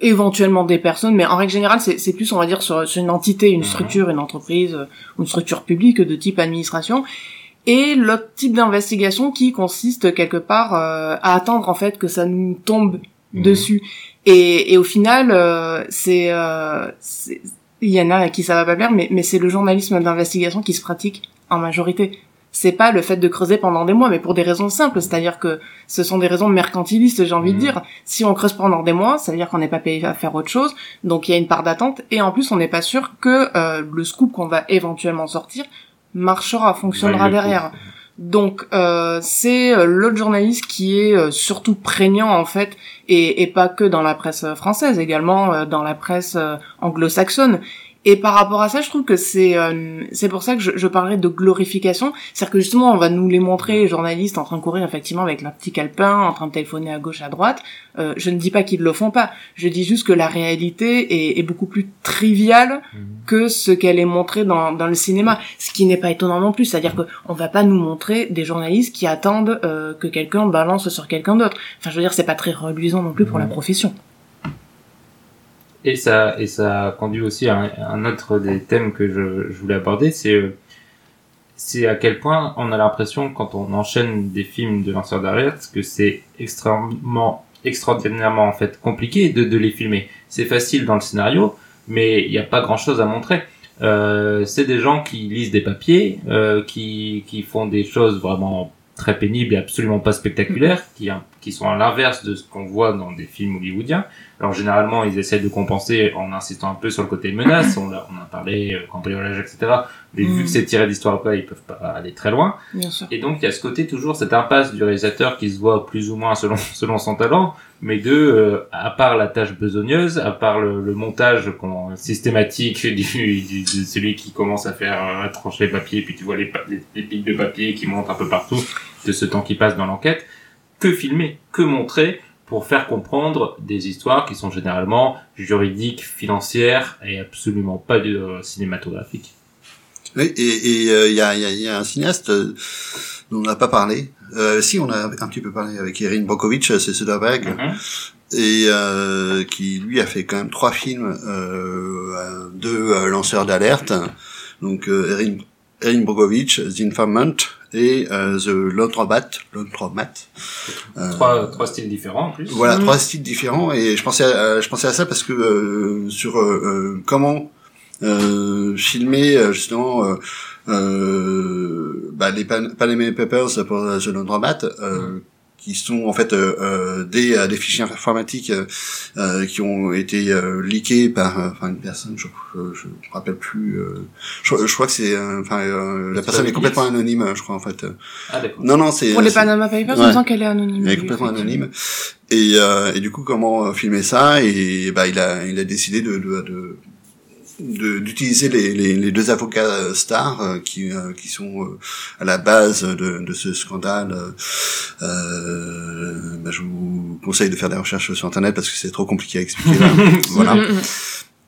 éventuellement des personnes, mais en règle générale c'est plus on va dire sur, une entité, une mhm. structure, une entreprise, une structure publique de type administration. Et l'autre type d'investigation qui consiste quelque part à attendre en fait que ça nous tombe mhm. dessus. Et, et, au final, c'est il y en a à qui ça va pas bien, mais, mais c'est le journalisme d'investigation qui se pratique en majorité. C'est pas le fait de creuser pendant des mois, mais pour des raisons simples, c'est-à-dire que ce sont des raisons mercantilistes, j'ai envie de mmh. dire. Si on creuse pendant des mois, ça veut dire qu'on n'est pas payé à faire autre chose, donc il y a une part d'attente, et en plus on n'est pas sûr que euh, le scoop qu'on va éventuellement sortir marchera, fonctionnera derrière. Donc euh, c'est euh, l'autre journaliste qui est euh, surtout prégnant en fait, et, et, pas que dans la presse française, également dans la presse anglo-saxonne. Et par rapport à ça, je trouve que c'est euh, c'est pour ça que je, je parlerai de glorification, c'est-à-dire que justement on va nous les montrer, les journalistes en train de courir effectivement avec leur petit calepin, en train de téléphoner à gauche à droite. Euh, je ne dis pas qu'ils le font pas, je dis juste que la réalité est, est beaucoup plus triviale mhm. que ce qu'elle est montrée dans, dans le cinéma, ce qui n'est pas étonnant non plus, c'est-à-dire que on va pas nous montrer des journalistes qui attendent euh, que quelqu'un balance sur quelqu'un d'autre. Enfin, je veux dire, c'est pas très reluisant non plus pour la mhm. profession. Et ça, et ça conduit aussi à un, autre des thèmes que je, je voulais aborder, c'est euh, c'est à quel point on a l'impression quand on enchaîne des films de lanceurs d'alerte que c'est extrêmement extraordinairement en fait compliqué de, de les filmer. C'est facile dans le scénario, mais il n'y a pas grand chose à montrer. Euh, c'est des gens qui lisent des papiers, euh, qui, qui font des choses vraiment très pénibles et absolument pas spectaculaires, qui, qui sont à l'inverse de ce qu'on voit dans des films hollywoodiens. Alors généralement, ils essaient de compenser en insistant un peu sur le côté menace, on, a, on a parlé euh, cambriolage, etc. Mais vu mm. que c'est tiré d'histoire pas, ils peuvent pas aller très loin. Bien sûr. Et donc il y a ce côté toujours cette impasse du réalisateur qui se voit plus ou moins selon selon son talent, mais de euh, à part la tâche besogneuse, à part le, le montage systématique du, du, de celui qui commence à faire à trancher les papiers, puis tu vois les, les, les pics de papier qui montent un peu partout de ce temps qui passe dans l'enquête que filmer, que montrer pour faire comprendre des histoires qui sont généralement juridiques, financières et absolument pas de, euh, cinématographiques. Oui, et il euh, y, a, y, a, un cinéaste euh, dont on n'a pas parlé. si, on a un petit peu parlé avec Erin Brokovich, c'est Soderbergh, mm et qui lui a fait quand même trois films, deux lanceurs d'alerte. Donc Erin, Erin Brokovich, The Informant, et euh, The Laundromat. Laundromat. Euh, trois, trois styles différents en plus. Voilà, mm. trois styles différents et je pensais à, je pensais à ça parce que euh, sur euh, comment filmer justement bah, les Pan Panama Papers pour The Laundromat. Mm qui sont en fait euh, euh des, euh, des fichiers informatiques euh, qui ont été euh, leakés par enfin une personne je je, me rappelle plus je, je, crois que c'est enfin la personne est complètement anonyme je crois en fait. Ah, d'accord. Non non c'est pour les Panama Papers ouais. on qu'elle est anonyme elle est complètement anonyme. Et, et du coup comment filmer ça? Et bah il a il a décidé de, de, de d'utiliser les, les, les, deux avocats euh, stars euh, qui, euh, qui sont à la base de, de ce scandale. Euh, bah, je vous conseille de faire des recherches sur internet parce que c'est trop compliqué à expliquer. Là. voilà.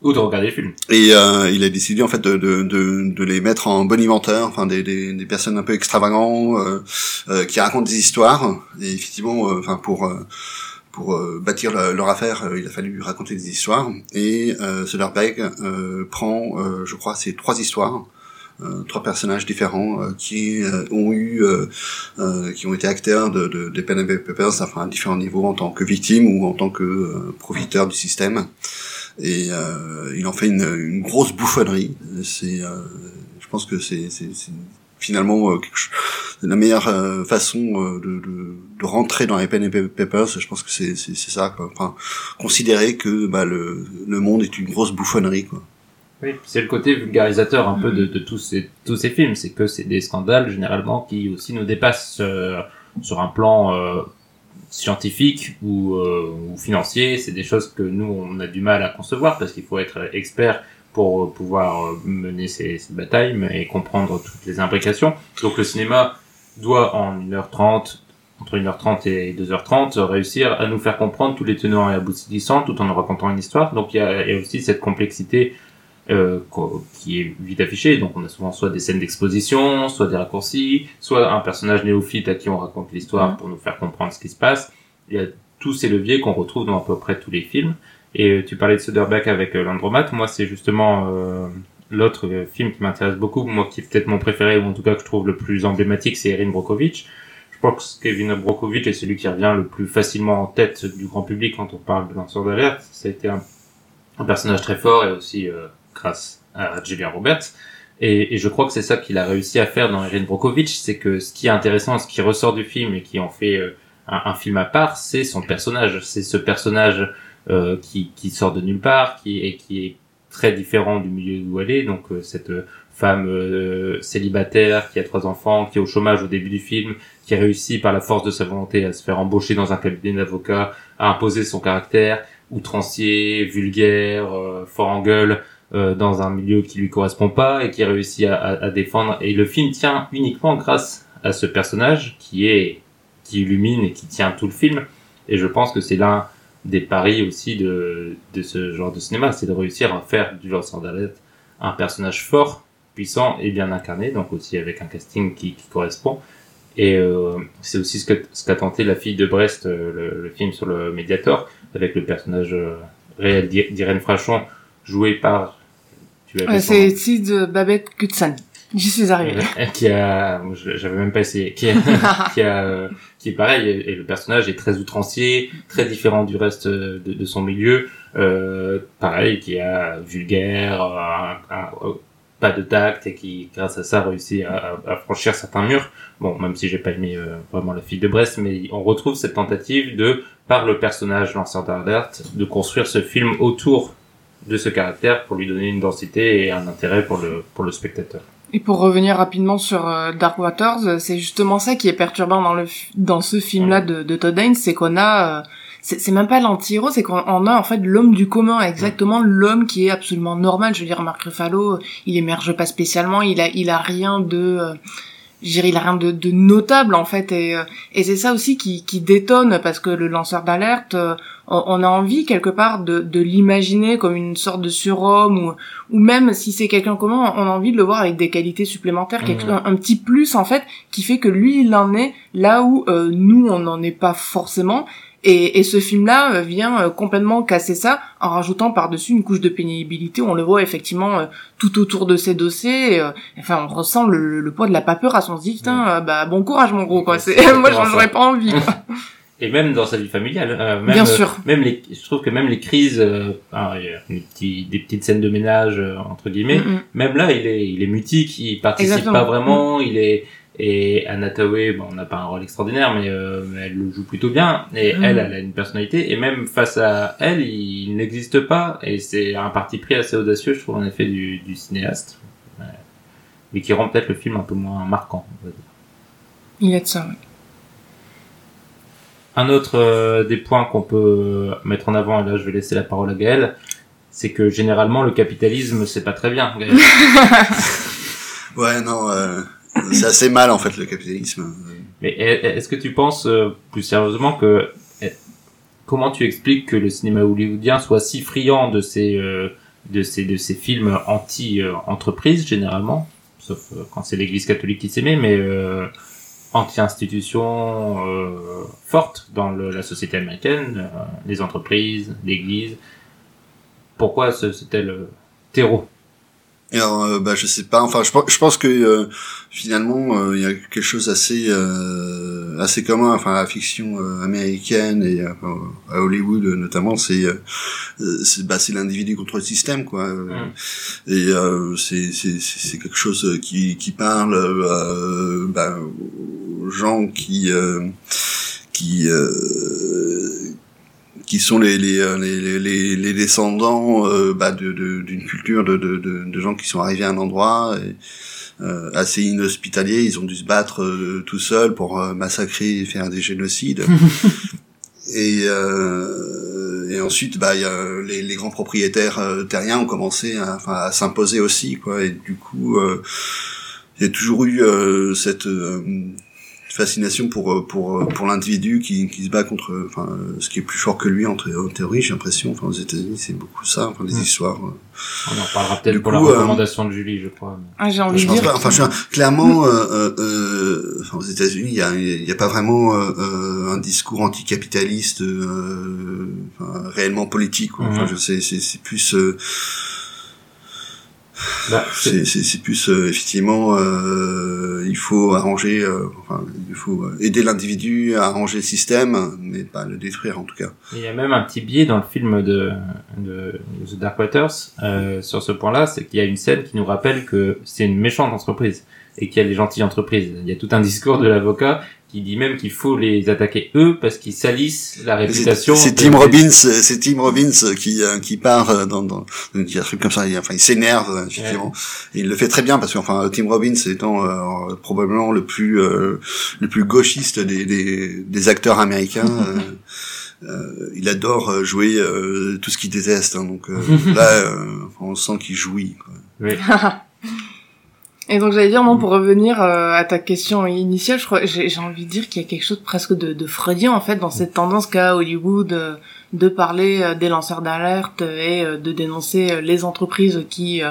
Ou de regarder les films. Et euh, il a décidé en fait de, de, de, de les mettre en bonimenteur, enfin des, des, des personnes un peu extravagantes euh, qui racontent des histoires. Et effectivement, enfin pour pour euh, bâtir leur affaire, euh, il a fallu raconter des histoires. Et euh, Soderbergh euh, prend, je crois, ces trois histoires trois personnages différents qui ont eu, qui ont été acteurs de, de, des Pen Papers, enfin à différents niveaux en tant que victime ou en tant que profiteur du système. Et il en fait une, une grosse bouffonnerie. C'est, je pense que c'est, finalement euh, la meilleure euh, façon euh, de, de, de, rentrer dans les pen and papers je pense que c'est ça quoi. enfin considérer que bah, le, le monde est une grosse bouffonnerie quoi oui, c'est le côté vulgarisateur un peu de, de tous ces tous ces films, c'est que c'est des scandales généralement qui aussi nous dépassent sur un plan euh, scientifique ou, ou financier. C'est des choses que nous on a du mal à concevoir parce qu'il faut être expert pour pouvoir euh, mener ces, ces, batailles et comprendre toutes les imbrications. Donc le cinéma doit en 1h30, entre 1h30 et 2h30, réussir à nous faire comprendre tous les tenants et aboutissants tout en nous racontant une histoire. Donc il y a, y a aussi cette complexité euh, qui est vite affichée. Donc on a souvent soit des scènes d'exposition, soit des raccourcis, soit un personnage néophyte à qui on raconte l'histoire pour nous faire comprendre ce qui se passe. Il y a tous ces leviers qu'on retrouve dans à peu près tous les films. Et euh, tu parlais de Soderbergh avec euh, l'Andromat. Moi, c'est justement euh, l'autre film qui m'intéresse beaucoup, moi qui est peut-être mon préféré, ou en tout cas que je trouve le plus emblématique, c'est Erin Brockovich. Je pense que Kevin Brockovich est celui qui revient le plus facilement en tête du grand public quand on parle de lanceur d'alerte. Ça a été un, personnage très fort et aussi grâce à Julia Roberts. Et, et, je crois que c'est ça qu'il a réussi à faire dans Erin Brockovich, c'est que ce qui est intéressant, ce qui ressort du film et qui en fait un, un, film à part, c'est son personnage. C'est ce personnage euh, qui, qui, sort de nulle part, qui, et qui est très différent du milieu où elle est. Donc euh, cette femme euh, célibataire qui a trois enfants, qui est au chômage au début du film, qui a réussi par la force de sa volonté à se faire embaucher dans un cabinet d'avocats, à imposer son caractère outrancier, vulgaire, fort en gueule, dans un milieu qui lui correspond pas et qui a réussi à, à, à, défendre. Et le film tient uniquement grâce à ce personnage qui est qui illumine et qui tient tout le film. Et je pense que c'est l'un des paris aussi de, de ce genre de cinéma, c'est de réussir à faire du lanceur d'alerte un personnage fort, puissant et bien incarné, donc aussi avec un casting qui, qui correspond. Et euh, c'est aussi ce qu'a ce tenté la fille de Brest, euh, le, le, film sur le Mediator, avec le personnage euh, réel d'Irène Frachon, joué par... c'est Babette Kutsan. J'y suis arrivé. qui a, j'avais même pas essayé, qui, a, qui, a, qui est pareil, et le personnage est très outrancier, très différent du reste de, de son milieu, euh, pareil, qui a vulgaire, un, un, pas de tact et qui, grâce à ça, réussit à, à franchir certains murs. Bon, même si j'ai pas aimé euh, vraiment la fille de Brest, mais on retrouve cette tentative de, par le personnage lanceur d'alerte, de construire ce film autour de ce caractère pour lui donner une densité et un intérêt pour le, pour le spectateur. Et pour revenir rapidement sur euh, Dark Waters, euh, c'est justement ça qui est perturbant dans le dans ce film-là de, de Todd Haynes, c'est qu'on a euh, c'est même pas l'anti-héros, c'est qu'on a en fait l'homme du commun, exactement l'homme qui est absolument normal. Je veux dire, Marc Ruffalo, il émerge pas spécialement, il a il a rien de a rien de, de notable en fait et, et c'est ça aussi qui, qui détonne parce que le lanceur d'alerte on, a envie quelque part de, de l'imaginer comme une sorte de surhomme ou, ou même si c'est quelqu'un commun, on a envie de le voir avec des qualités supplémentaires, quelque, mmh. un, petit plus en fait qui fait que lui il en est là où euh, nous on n'en est pas forcément. Et, et ce film-là euh, vient euh, complètement casser ça en rajoutant par-dessus une couche de pénibilité. On le voit effectivement tout autour de ces dossiers. enfin, on ressent le, le, poids de la papeur à son se dit putain, bah bon courage mon gros quoi. C'est moi j'en aurais pas envie. et même dans sa vie familiale. Euh, même, Bien sûr. Euh, même les, je trouve que même les crises, euh, ah, il y a des, petits, des petites scènes de ménage euh, entre guillemets. Mm -hmm. Même là, il est, il est mutique, il participe Exactement. pas vraiment, mm -hmm. il est et Anna Tawai, bon, on n'a pas un rôle extraordinaire, mais, euh, mais elle le joue plutôt bien. Et mmh. elle, elle a une personnalité. Et même face à elle, il, il n'existe pas. Et c'est un parti pris assez audacieux, je trouve, en effet, du, du cinéaste. Mais qui rend peut-être le film un peu moins marquant, on va dire. Il y a de ça, oui. Un autre euh, des points qu'on peut mettre en avant, et là je vais laisser la parole à Gaël, c'est que généralement le capitalisme c'est pas très bien. ouais, non, euh, c'est assez mal en fait le capitalisme. Mais est-ce que tu penses euh, plus sérieusement que comment tu expliques que le cinéma hollywoodien soit si friand de ces euh, de ces de ces films anti entreprise généralement, sauf euh, quand c'est l'Église catholique qui met, mais anti-institution euh, forte dans la société américaine, euh, les entreprises, l'Église? Pourquoi ce, ce tel terreau? Alors, euh, bah, je sais pas. Enfin, je, pense- je pense que euh, finalement, euh, il y a quelque chose assez euh, assez commun. Enfin, la fiction américaine et à Hollywood notamment, c'est c'est bah, c'est l'individu contre le système, quoi. Mm. Et euh, c'est c'est c'est c'est quelque chose qui qui parle euh, bah, aux gens qui euh, qui euh, qui sont les les euh, les, les- les, les descendants euh, bah, de de- d'une culture de, de de de gens qui sont arrivés à un endroit et, euh, assez inhospitalier, ils ont dû se battre euh, tout seuls pour euh, massacrer et faire des génocides. et euh, et ensuite bah il y a les, les grands propriétaires terriens ont commencé à, enfin, à s'imposer aussi quoi et du coup euh, il y a toujours eu euh, cette euh, fascination pour euh, pour euh, pour l'individu qui qui se bat contre euh, enfin ce qui est plus fort que lui en, thé- en théorie j'ai l'impression enfin aux États-Unis c'est beaucoup ça enfin les Mm. histoires On en parlera peut-être Du pour coup, la euh, recommandation de Julie, je crois. Ah, j'ai envie je de pense dire. pas. Enfin, je, clairement, euh, euh, euh, enfin, aux États-Unis, il y a, il y a pas vraiment un discours anticapitaliste euh, enfin, réellement politique. Quoi. Enfin, je sais, c'est, c'est plus, euh, Bah, c'est- c'est, plus euh, effectivement, euh, il faut arranger, euh, enfin, il faut aider l'individu à arranger le système, mais pas le détruire en tout cas. Il y a même un petit biais dans le film de, de The Dark Waters sur ce point-là, c'est qu'il y a une scène qui nous rappelle que c'est une méchante entreprise et qu'il y a des gentilles entreprises. Il y a tout un discours de l'avocat qui dit même qu'il faut les attaquer eux parce qu'ils salissent la réputation. C'est de- Tim Robbins, c'est Tim Robbins qui euh, qui part euh, dans dans il un truc comme ça, il, enfin il s'énerve euh, effectivement. Et il le fait très bien parce que enfin Tim Robbins étant euh, probablement le plus euh, le plus gauchiste des des, des acteurs américains. euh, euh, il adore jouer euh, tout ce qu'il déteste, hein, donc euh, là euh, on sent qu'il jouit. Quoi. Oui. Et donc j'allais dire non pour revenir euh, à ta question initiale, je crois j'ai j'ai envie de dire qu'il y a quelque chose presque de, de freudien en fait dans cette tendance qu'a Hollywood euh, de parler euh, des lanceurs d'alerte et euh, de dénoncer euh, les entreprises qui euh,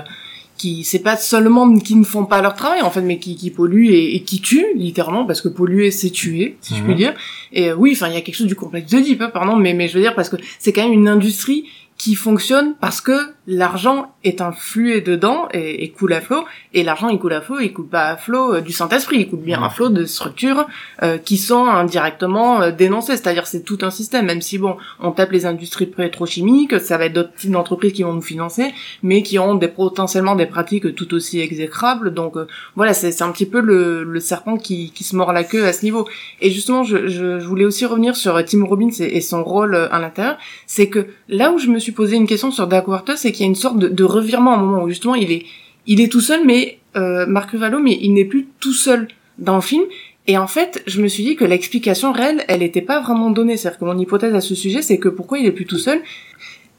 qui c'est pas seulement qui ne font pas leur travail en fait mais qui, qui polluent et, et qui tuent littéralement parce que polluer c'est tuer si je puis Mhm. dire et euh, oui enfin il y a quelque chose du complexe d'Oedipe hein, pardon mais mais je veux dire parce que c'est quand même une industrie qui fonctionne parce que l'argent est influé dedans et, et coule à flot. Et l'argent il coule à flot il coule pas à flot euh, du Saint-Esprit il coule bien à flot de structures euh, qui sont indirectement euh, dénoncées. C'est-à-dire c'est tout un système même si bon on tape les industries pétrochimiques ça va être d'autres types d'entreprises qui vont nous financer mais qui ont des potentiellement des pratiques tout aussi exécrables. Donc euh, voilà c'est c'est un petit peu le, le serpent qui, qui se mord la queue à ce niveau. Et justement je, je, je voulais aussi revenir sur Tim Robbins et, et son rôle à l'intérieur. C'est que là où je me suis posé une question sur Dark c'est qu'il y a une sorte de, revirement à un moment où justement il est il est tout seul mais euh, Marc mais il n'est plus tout seul dans le film et en fait, je me suis dit que l'explication réelle, elle n'était pas vraiment donnée. C'est-à-dire que mon hypothèse à ce sujet, c'est que pourquoi il est plus tout seul,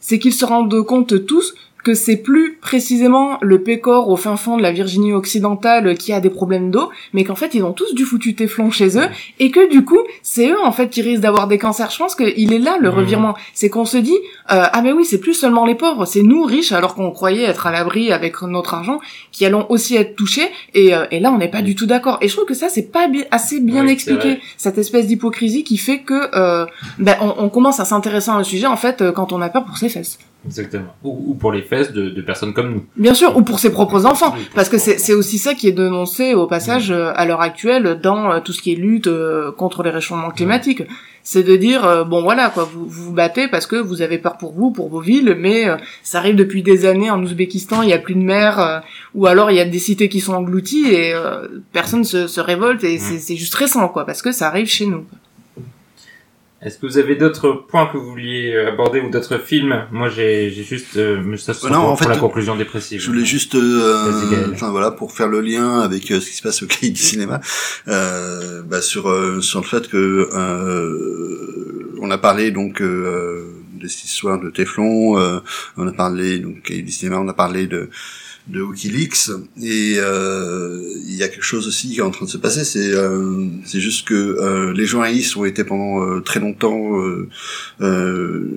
c'est qu'ils se rendent compte tous que c'est plus précisément le Pécor au fin fond de la Virginie occidentale qui a des problèmes d'eau, mais qu'en fait ils ont tous du foutu téflon chez eux, et que du coup c'est eux en fait qui risquent d'avoir des cancers. Je pense qu'il est là le revirement, c'est qu'on se dit euh, ah mais oui c'est plus seulement les pauvres, c'est nous riches alors qu'on croyait être à l'abri avec notre argent qui allons aussi être touchés, et, euh, et là on n'est pas du tout d'accord. Et je trouve que ça c'est pas bi- assez bien Oui, expliqué cette espèce d'hypocrisie qui fait que euh, ben, on, on commence à s'intéresser à un sujet en fait euh, quand on a peur pour ses fesses. Exactement. Ou, ou pour les fesses de, de personnes comme nous. Bien sûr, ou pour ses propres enfants. Parce que c'est aussi ça qui est dénoncé au passage euh, à l'heure actuelle dans euh, tout ce qui est lutte euh, contre les réchauffements climatiques. C'est de dire euh, bon voilà quoi, vous vous vous battez parce que vous avez peur pour vous, pour vos villes, mais euh, ça arrive depuis des années en Ouzbékistan, il y a plus de mer, euh, ou alors il y a des cités qui sont englouties et euh, personne se, se révolte et c'est c'est juste récent quoi, parce que ça arrive chez nous. Est-ce que vous avez d'autres points que vous vouliez euh, aborder ou d'autres films? Moi, j'ai juste euh, ça Non, sera pour, en fait, pour la conclusion dépressive. Je voulais juste, euh, enfin voilà, pour faire le lien avec euh, ce qui se passe au cahier du cinéma, euh, bah, sur euh, sur le fait que euh, on a parlé donc euh, de cette histoire de Teflon, euh, on a parlé donc cahier du cinéma, on a parlé de de WikiLeaks et euh, il y a quelque chose aussi qui est en train de se passer c'est euh, c'est juste que euh, les journalistes ont été pendant euh, très longtemps euh, euh,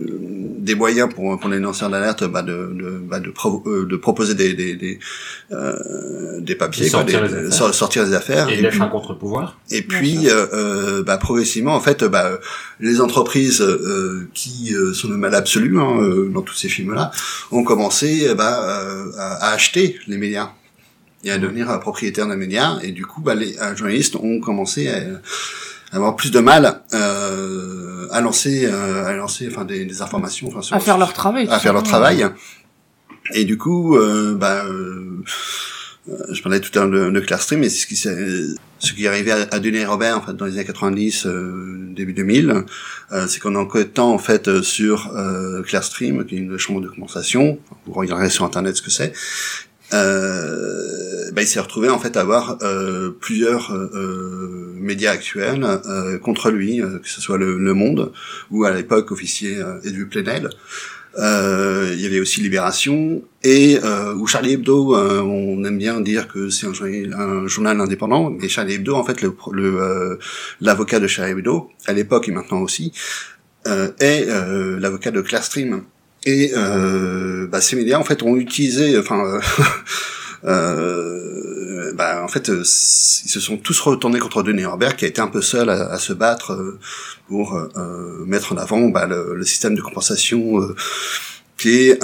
des moyens pour pour les lanceurs d'alerte bah, de de, bah, de, provo- euh, de proposer des des des, euh, des papiers sortir quoi, les des- affaires. sor- sortir les affaires Et et puis un contre-pouvoir. et puis, bah, progressivement, en fait, bah, les entreprises euh, qui euh, sont le mal absolu hein, euh, dans tous ces films-là ont commencé bah, euh, à, à acheter acheter les médias et à devenir euh, propriétaire d'un média. Et du coup, bah, les euh, journalistes ont commencé à, avoir plus de mal euh, à lancer, à lancer, enfin des, des informations, enfin, à faire leur travail, à faire leur travail. Et du coup, bah, je parlais tout à l'heure de, de Clearstream, mais c'est ce qui ce qui arrivé à, Denis Robert en fait dans les années 90, début 2000, c'est qu'on a de temps en fait sur euh, Clearstream, qui est une chambre de compensation. Vous regarderez sur internet ce que c'est euh, bah, il s'est retrouvé en fait à avoir euh, plusieurs euh, euh médias actuels euh, contre lui, euh, que ce soit le, le, Monde ou à l'époque officier Edwin Plenel. Il y avait aussi Libération et ou Charlie Hebdo. on aime bien dire que c'est un, journal indépendant, mais Charlie Hebdo, en fait, le l'avocat de Charlie Hebdo à l'époque et maintenant aussi est l'avocat de Clearstream et euh, bah, ces médias en fait ont utilisé, enfin, euh, euh bah, en fait, euh, ils se sont tous retournés contre Denis Herbert, qui a été un peu seul à, à se battre euh, pour mettre en avant bah, le, le, système de compensation qui est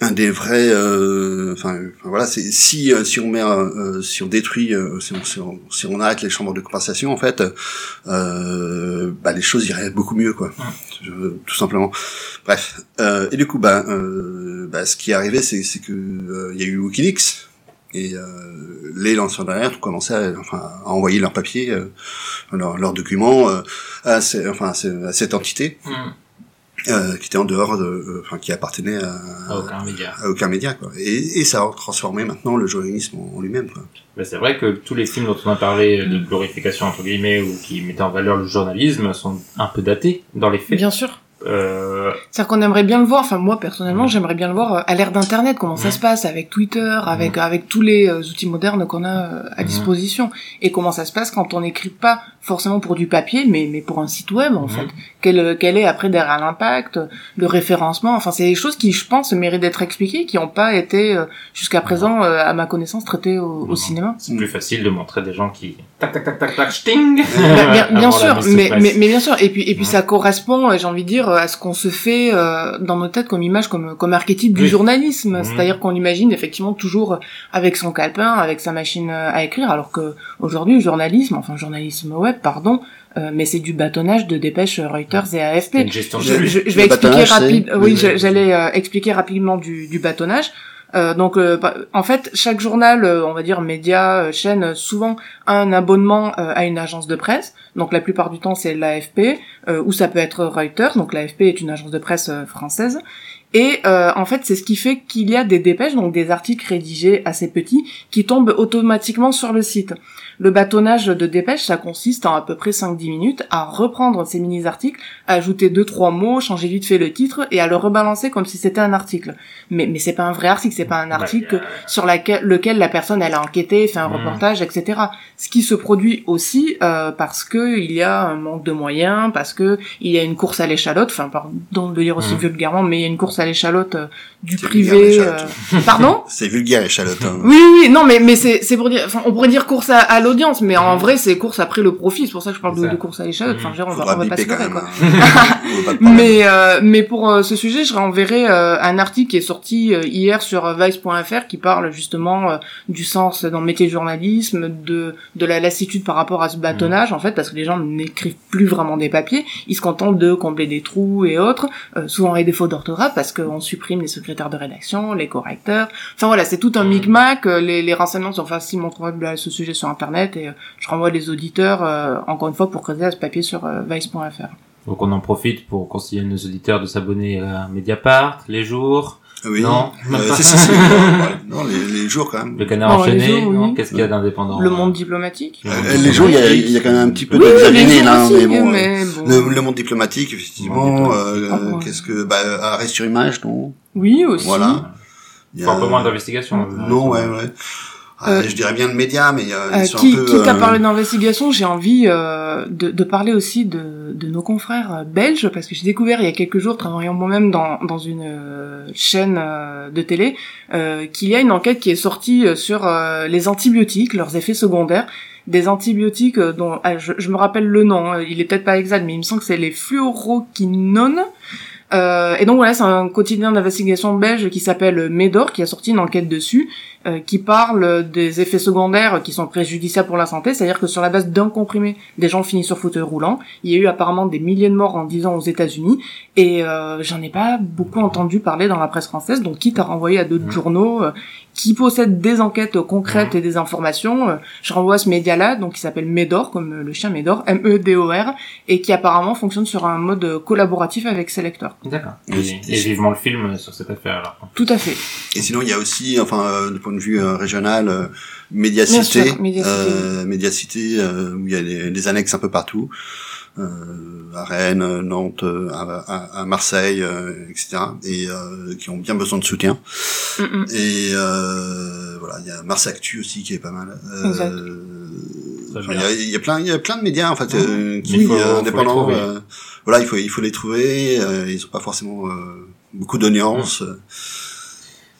un des vrais euh, enfin voilà c'est si euh, si on met euh, si on détruit si on, si, on, arrête les chambres de compensation en fait bah les choses iraient beaucoup mieux quoi. Tout simplement. Bref et du coup bah, bah ce qui est arrivé c'est que il y a eu WikiLeaks et les lanceurs d'alerte ont commencé à, enfin, à envoyer leurs papiers, leurs documents à, enfin, à, cette entité. Mm. Euh, qui était en dehors de, euh, enfin qui appartenait à, à, aucun média, à aucun média quoi. Et, et ça a transformé maintenant le journalisme en, lui-même quoi. Ben c'est vrai que tous les films dont on a parlé de glorification entre guillemets ou qui mettaient en valeur le journalisme sont un peu datés dans les faits. Bien sûr. Euh... C'est-à-dire qu'on aimerait bien le voir. Enfin, moi personnellement, mm. j'aimerais bien le voir euh, à l'ère d'Internet, comment ça mm. se passe avec Twitter, avec mm. avec tous les euh, outils modernes qu'on a à disposition, et comment ça se passe quand on n'écrit pas forcément pour du papier, mais mais pour un site web en fait? Quel quel est après derrière l'impact, le référencement? Enfin, c'est des choses qui, je pense, méritent d'être expliquées, qui n'ont pas été jusqu'à présent, à ma connaissance, traitées au, au cinéma. C'est plus facile de montrer des gens qui tac tac tac tac tac sting. bien, bien sûr, mais, mais mais bien sûr. Et puis et puis ça correspond, j'ai envie de dire à ce qu'on se fait euh, dans nos têtes comme image, comme, comme archétype du journalisme. Mhm. C'est-à-dire qu'on imagine effectivement toujours avec son calepin, avec sa machine euh, à écrire, alors que aujourd'hui, le journalisme, enfin journalisme web, pardon, euh, mais c'est du bâtonnage de dépêches Reuters et AFP. Je, je, je, vais expliquer rapide. Oui, j'allais expliquer rapidement du, du bâtonnage. Euh, donc, euh, bah, en fait, chaque journal, euh, on va dire média, chaîne, souvent a un abonnement à une agence de presse. Donc, la plupart du temps, c'est l'AFP, ou ça peut être Reuters. Donc, l'AFP est une agence de presse française. Et en fait, c'est ce qui fait qu'il y a des dépêches, donc des articles rédigés assez petits, qui tombent automatiquement sur le site. Le bâtonnage de dépêche, ça consiste en à peu près 5-10 minutes à reprendre ces mini-articles, ajouter deux trois mots, changer vite fait le titre et à le rebalancer comme si c'était un article. Mais mais c'est pas un vrai article, c'est pas un article sur laquelle, lequel la personne elle a enquêté, fait un mmh. reportage, etc. Ce qui se produit aussi euh, parce que il y a un manque de moyens, parce que il y a une course à l'échalote, enfin pardon de le dire aussi mmh. vulgairement, mais il y a une course à l'échalote euh, du privé. Euh... Pardon? C'est vulgaire échalote. Hein. Oui oui non mais mais c'est c'est pour dire, enfin on pourrait dire course à, à mais en vrai, c'est course après le profit. C'est pour ça que je parle de, de, course à l'échelle. Enfin, on va, on va pas se quoi. mais, euh, mais pour euh, ce sujet, je renverrai euh, un article qui est sorti euh, hier sur Vice.fr qui parle justement du sens dans le métier de journalisme, de, de la lassitude par rapport à ce bâtonnage, en fait, parce que les gens n'écrivent plus vraiment des papiers. Ils se contentent de combler des trous et autres, souvent avec des fautes d'orthographe, parce qu'on supprime les secrétaires de rédaction, les correcteurs. Enfin voilà, c'est tout un micmac. Les, les renseignements sont facilement trouvables à ce sujet sur Internet et je renvoie les auditeurs, euh, encore une fois, pour creuser à ce papier sur euh, vice.fr. Donc on en profite pour conseiller à nos auditeurs de s'abonner à Mediapart, Les Jours. Oui. Non, euh, c'est, non les, les, jours quand même. Le canard enchaîné. Oui. Qu'est-ce qu'il y a d'indépendant Le monde diplomatique. Euh, les jours, il y, a, il y a quand même un petit peu oui, de Xavier là, mais bon. Mais bon. Le, le, monde diplomatique, effectivement. Euh, ah, qu'est-ce que, bah, arrêt sur image, non? Oui aussi. Voilà. Il y a un peu moins d'investigation. Non, ouais, ouais. Euh, je dirais bien de médias, mais euh, euh qui, un peu, quitte à euh, parler d'investigation, j'ai envie euh, de, de, parler aussi de, de, nos confrères belges, parce que j'ai découvert il y a quelques jours, travaillant moi-même dans, dans une chaîne de télé, qu'il y a une enquête qui est sortie sur les antibiotiques, leurs effets secondaires, des antibiotiques dont ah, je, je, me rappelle le nom, hein, il est peut-être pas exact, mais il me semble que c'est les fluoroquinones. Euh, et donc voilà, c'est un quotidien d'investigation belge qui s'appelle Médor, qui a sorti une enquête dessus, euh, qui parle des effets secondaires qui sont préjudiciables pour la santé, c'est-à-dire que sur la base d'un comprimé, des gens finissent sur fauteuil roulant. Il y a eu apparemment des milliers de morts en 10 ans aux États-Unis, et euh, j'en ai pas beaucoup entendu parler dans la presse française, donc quitte à renvoyer à d'autres Mmh. journaux euh, qui possèdent des enquêtes concrètes et des informations, euh, je renvoie à ce média-là, donc qui s'appelle Médor, comme euh, le chien Médor, M-E-D-O-R, et qui apparemment fonctionne sur un mode euh, collaboratif avec ses lecteurs. D'accord. Et, et vivement le film sur cette affaire alors. Tout à fait. Et sinon, il y a aussi, enfin, euh, du point de vue euh, régional, euh, Médiacité, Médiacité. euh, Médiacité, euh, où il y a des, des annexes un peu partout, à Rennes, euh, Nantes, euh, à, à- à Marseille, euh, etc., et euh, qui ont bien besoin de soutien. Mm, mm. Et euh, voilà, il y a Mars Actu aussi qui est pas mal. Euh, Exact. Il y, a, il y a plein, il y a plein de médias en fait euh, qui faut- euh, indépendants. euh, voilà, il faut, il faut les trouver. euh, ils ont pas forcément euh, beaucoup d'audience.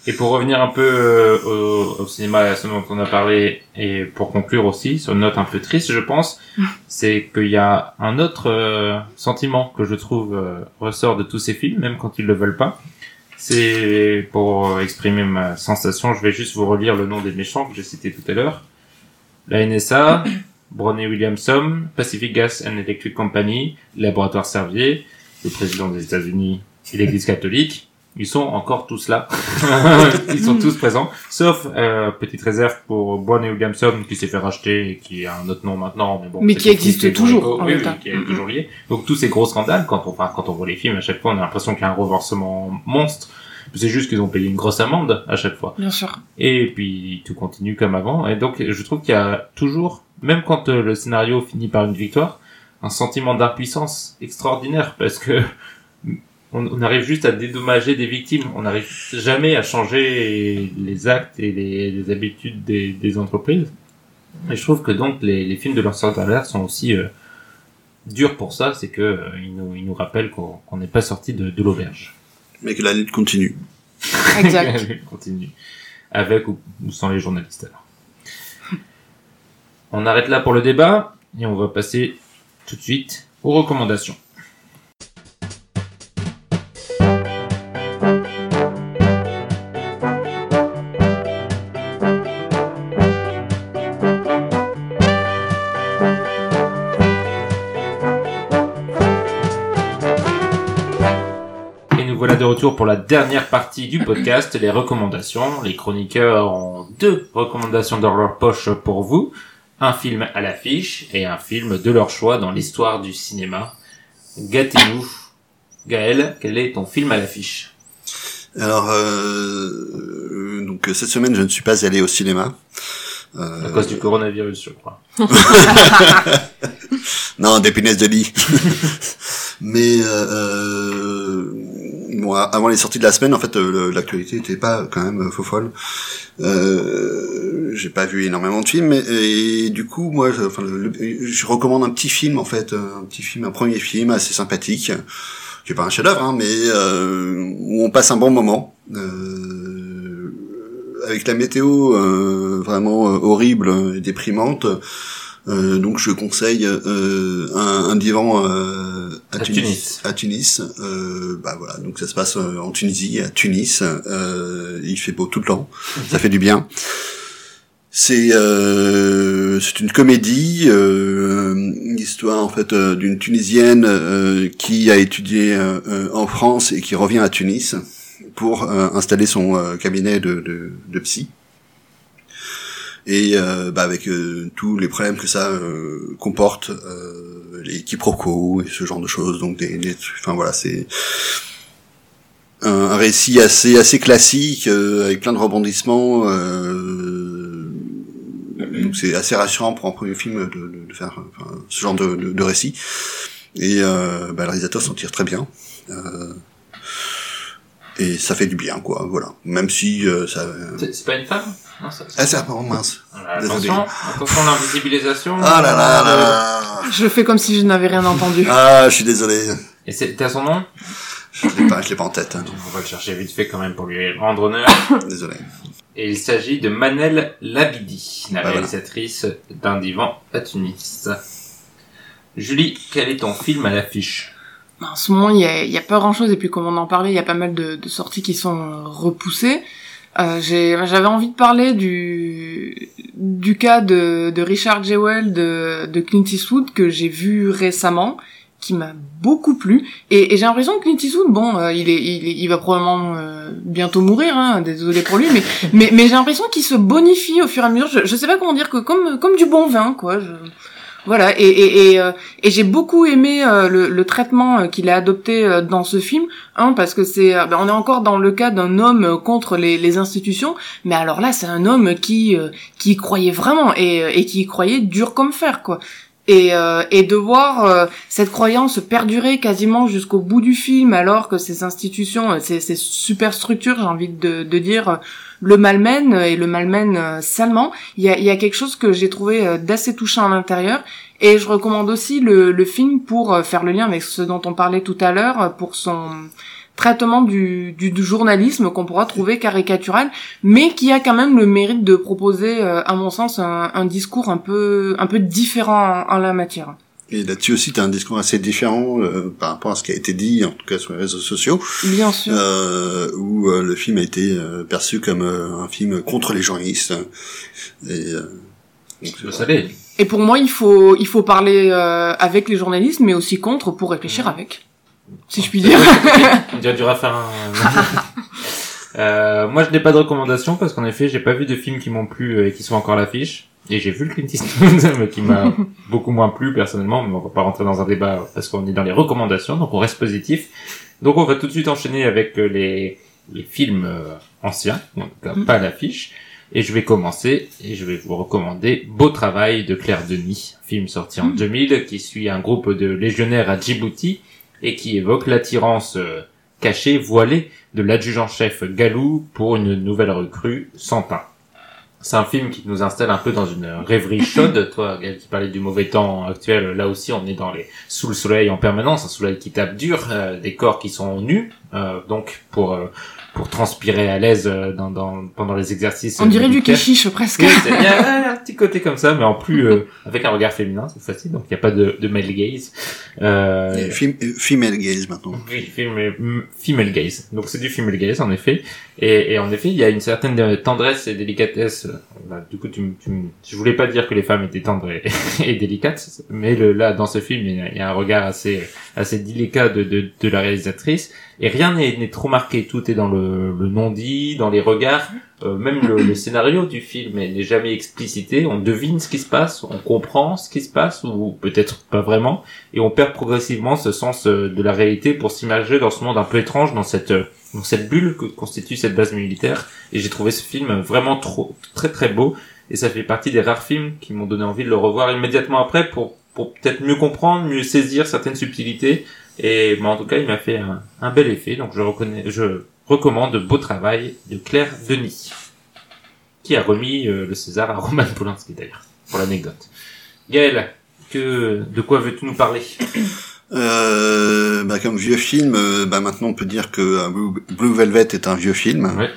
Et pour revenir un peu euh, au, au cinéma et à ce dont on a parlé, et pour conclure aussi, sur une note un peu triste, je pense, c'est qu'il y a un autre euh, sentiment que je trouve euh, ressort de tous ces films, même quand ils le veulent pas. C'est pour exprimer ma sensation, je vais juste vous relire le nom des méchants que j'ai cités tout à l'heure. La NSA, Brownie Williamson, Pacific Gas and Electric Company, Laboratoire Servier, le président des États-Unis et l'Église catholique. Ils sont encore tous là. Ils sont tous présents, sauf euh, petite réserve pour Brownie Williamson qui s'est fait racheter et qui a un autre nom maintenant, mais bon. Mais qui existe toujours, toujours- en Oui, oui, qui est toujours lié. Donc tous ces gros scandales, quand on, enfin, quand on voit les films, à chaque fois, on a l'impression qu'il y a un renversement monstre. C'est juste qu'ils ont payé une grosse amende à chaque fois. Bien sûr. Et puis tout continue comme avant. Et donc je trouve qu'il y a toujours, même quand euh, le scénario finit par une victoire, un sentiment d'impuissance extraordinaire parce que on, on arrive juste à dédommager des victimes. On n'arrive jamais à changer les actes et les, les habitudes des, des entreprises. Et je trouve que donc les, les films de lanceurs d'alerte sont aussi euh, durs pour ça, c'est que euh, ils, nous, ils nous rappellent qu'on qu'on n'est pas sorti de, de l'auberge. Mais que la lutte continue. Exact. Continue. Avec ou, ou sans les journalistes alors. On arrête là pour le débat et on va passer tout de suite aux recommandations. Retour pour la dernière partie du podcast, les recommandations. Les chroniqueurs ont deux recommandations dans leur poche pour vous. Un film à l'affiche et un film de leur choix dans l'histoire du cinéma. Gâtez-nous. Gaël, quel est ton film à l'affiche? Alors, euh, donc cette semaine, je ne suis pas allé au cinéma. Euh, À cause du coronavirus, je crois. Non, des punaises de lit. Mais euh, bon, avant les sorties de la semaine, en fait, euh, l'actualité était pas quand même euh, faux folle. Euh, J'ai pas vu énormément de films, mais- et, du coup, moi, je, enfin, je recommande un petit film, en fait, un petit film, un premier film assez sympathique, qui est pas un chef-d'œuvre, hein, mais euh, où on passe un bon moment. Euh, avec la météo euh, vraiment horrible et déprimante, euh, donc je conseille euh, un, un divan euh, à, À Tunis. À Tunis. Euh, bah voilà, donc ça se passe euh, en Tunisie, à Tunis. Euh, il fait beau tout le temps, ça fait du bien. C'est euh, c'est une comédie, euh, une histoire en fait d'une Tunisienne euh, qui a étudié en France et qui revient à Tunis pour euh, installer son cabinet de, de, de psy et euh, bah, avec euh, tous les problèmes que ça euh, comporte, euh, les quiproquos et ce genre de choses. Donc des, enfin voilà, c'est un, récit assez assez classique euh, avec plein de rebondissements. Euh, donc c'est assez rassurant pour un premier film de, de, de faire ce genre de, de, récit. Et bah, le réalisateur s'en tire très bien. Euh, et ça fait du bien, quoi. Voilà. Même si euh, ça. C'est c'est pas une femme Non, ça- Ah, c'est apparemment mince. Voilà, désolé. Attention, attention à l'invisibilisation. Ah là là là là. Je fais comme si je n'avais rien entendu. Ah, je suis désolé. Et c'est- t'as son nom? Je l'ai pas, je l'ai pas en tête. hein. On va le chercher vite fait quand même pour lui rendre honneur. Désolé. Et il s'agit de Manel Labidi, la Bah voilà. réalisatrice d'un divan à Tunis. Julie, quel est ton film à l'affiche? En ce moment, il y a, y a pas grand-chose. Et puis, comme on en parlait, il y a pas mal de, de sorties qui sont euh, repoussées. Euh, j'avais envie de parler du du cas de, de Richard Jewell de, de Clint Eastwood que j'ai vu récemment, qui m'a beaucoup plu. Et, et j'ai l'impression que Clint Eastwood, bon, euh, il est, il, il va probablement euh, bientôt mourir, hein, désolé pour lui, mais mais, mais j'ai l'impression qu'il se bonifie au fur et à mesure. Je, je sais pas comment dire que comme comme du bon vin, quoi. Je... Voilà, et, et, et, euh, et j'ai beaucoup aimé euh, le, le traitement euh, qu'il a adopté euh, dans ce film. Un, parce que c'est, euh, ben, on est encore dans le cas d'un homme euh, contre les, les institutions, mais alors là, c'est un homme qui qui croyait vraiment et, et qui croyait dur comme fer, quoi. Et, euh, et de voir euh, cette croyance perdurer quasiment jusqu'au bout du film, alors que ces institutions, ces, ces superstructures, j'ai envie de, de dire, le malmènent et le malmènent euh, salement. Il y a, y a quelque chose que j'ai trouvé euh, d'assez touchant à l'intérieur. Et je recommande aussi le, le film pour euh, faire le lien avec ce dont on parlait tout à l'heure, euh, pour son traitement du, du, journalisme qu'on pourra trouver caricatural, mais qui a quand même le mérite de proposer, euh, à mon sens, un, un discours un peu, un peu différent en, en la matière. Et là-dessus aussi, tu as un discours assez différent euh, par rapport à ce qui a été dit, en tout cas sur les réseaux sociaux, Bien sûr. euh, où euh, le film a été euh, perçu comme euh, un film contre les journalistes. Et, euh, donc, savez. Et pour moi, il faut, il faut parler euh, avec les journalistes, mais aussi contre pour réfléchir avec. Si je puis dire. On dirait un... Euh, moi, je n'ai pas de recommandation parce qu'en effet, j'ai pas vu de films qui m'ont plu et qui sont encore à l'affiche. Et j'ai vu le Clint Eastwood, mais qui m'a beaucoup moins plu personnellement, mais on va pas rentrer dans un débat parce qu'on est dans les recommandations, donc on reste positif. Donc on va tout de suite enchaîner avec euh, les, les films euh, anciens, en tout cas Mm. pas à l'affiche. Et je vais commencer et je vais vous recommander Beau Travail de Claire Denis, film sorti en Mm. 2000 qui suit un groupe de légionnaires à Djibouti et qui évoque l'attirance euh, cachée, voilée de l'adjudant-chef Galou pour une nouvelle recrue, Santin. C'est un film qui nous installe un peu dans une rêverie chaude. Toi, Gaël, qui parlais du mauvais temps actuel, là aussi, on est dans les sous le soleil en permanence, un soleil qui tape dur, euh, des corps qui sont nus, euh, donc pour euh, pour transpirer à l'aise euh, dans, dans pendant les exercices. On dirait du militaires. quichiche presque. Il y a un petit côté comme ça, mais en plus euh, avec un regard féminin, c'est facile, donc il n'y a pas de, de male gaze. Euh, fem- euh, female gaze maintenant. oui, mm, female gaze. Donc c'est du female gaze en effet. Et, et en effet, il y a une certaine euh, tendresse et délicatesse. Bah, du coup, tu, tu, je voulais pas dire que les femmes étaient tendres et, délicates, mais le, là, dans ce film, il y a, un regard assez assez délicat de, de, de la réalisatrice. Et rien n'est n'est trop marqué. Tout est dans le, le non-dit, dans les regards. Euh, même le, le scénario du film n'est jamais explicité. On devine ce qui se passe, on comprend ce qui se passe, ou peut-être pas vraiment et on perd progressivement ce sens euh, de la réalité pour s'immerger dans ce monde un peu étrange, dans cette euh, dans cette bulle que constitue cette base militaire. Et j'ai trouvé ce film vraiment trop très très beau. Et ça fait partie des rares films qui m'ont donné envie de le revoir immédiatement après pour pour peut-être mieux comprendre, mieux saisir certaines subtilités. Et mais en tout cas, il m'a fait un, un bel effet. Donc je reconnais, je recommande Beau travail de Claire Denis, qui a remis euh, le César à Roman Polanski d'ailleurs, pour l'anecdote. Gaël, que de quoi veux-tu nous parler? Euh, bah, comme vieux film, euh, bah, maintenant on peut dire que euh, Blue, Velvet est un vieux film. Ouais.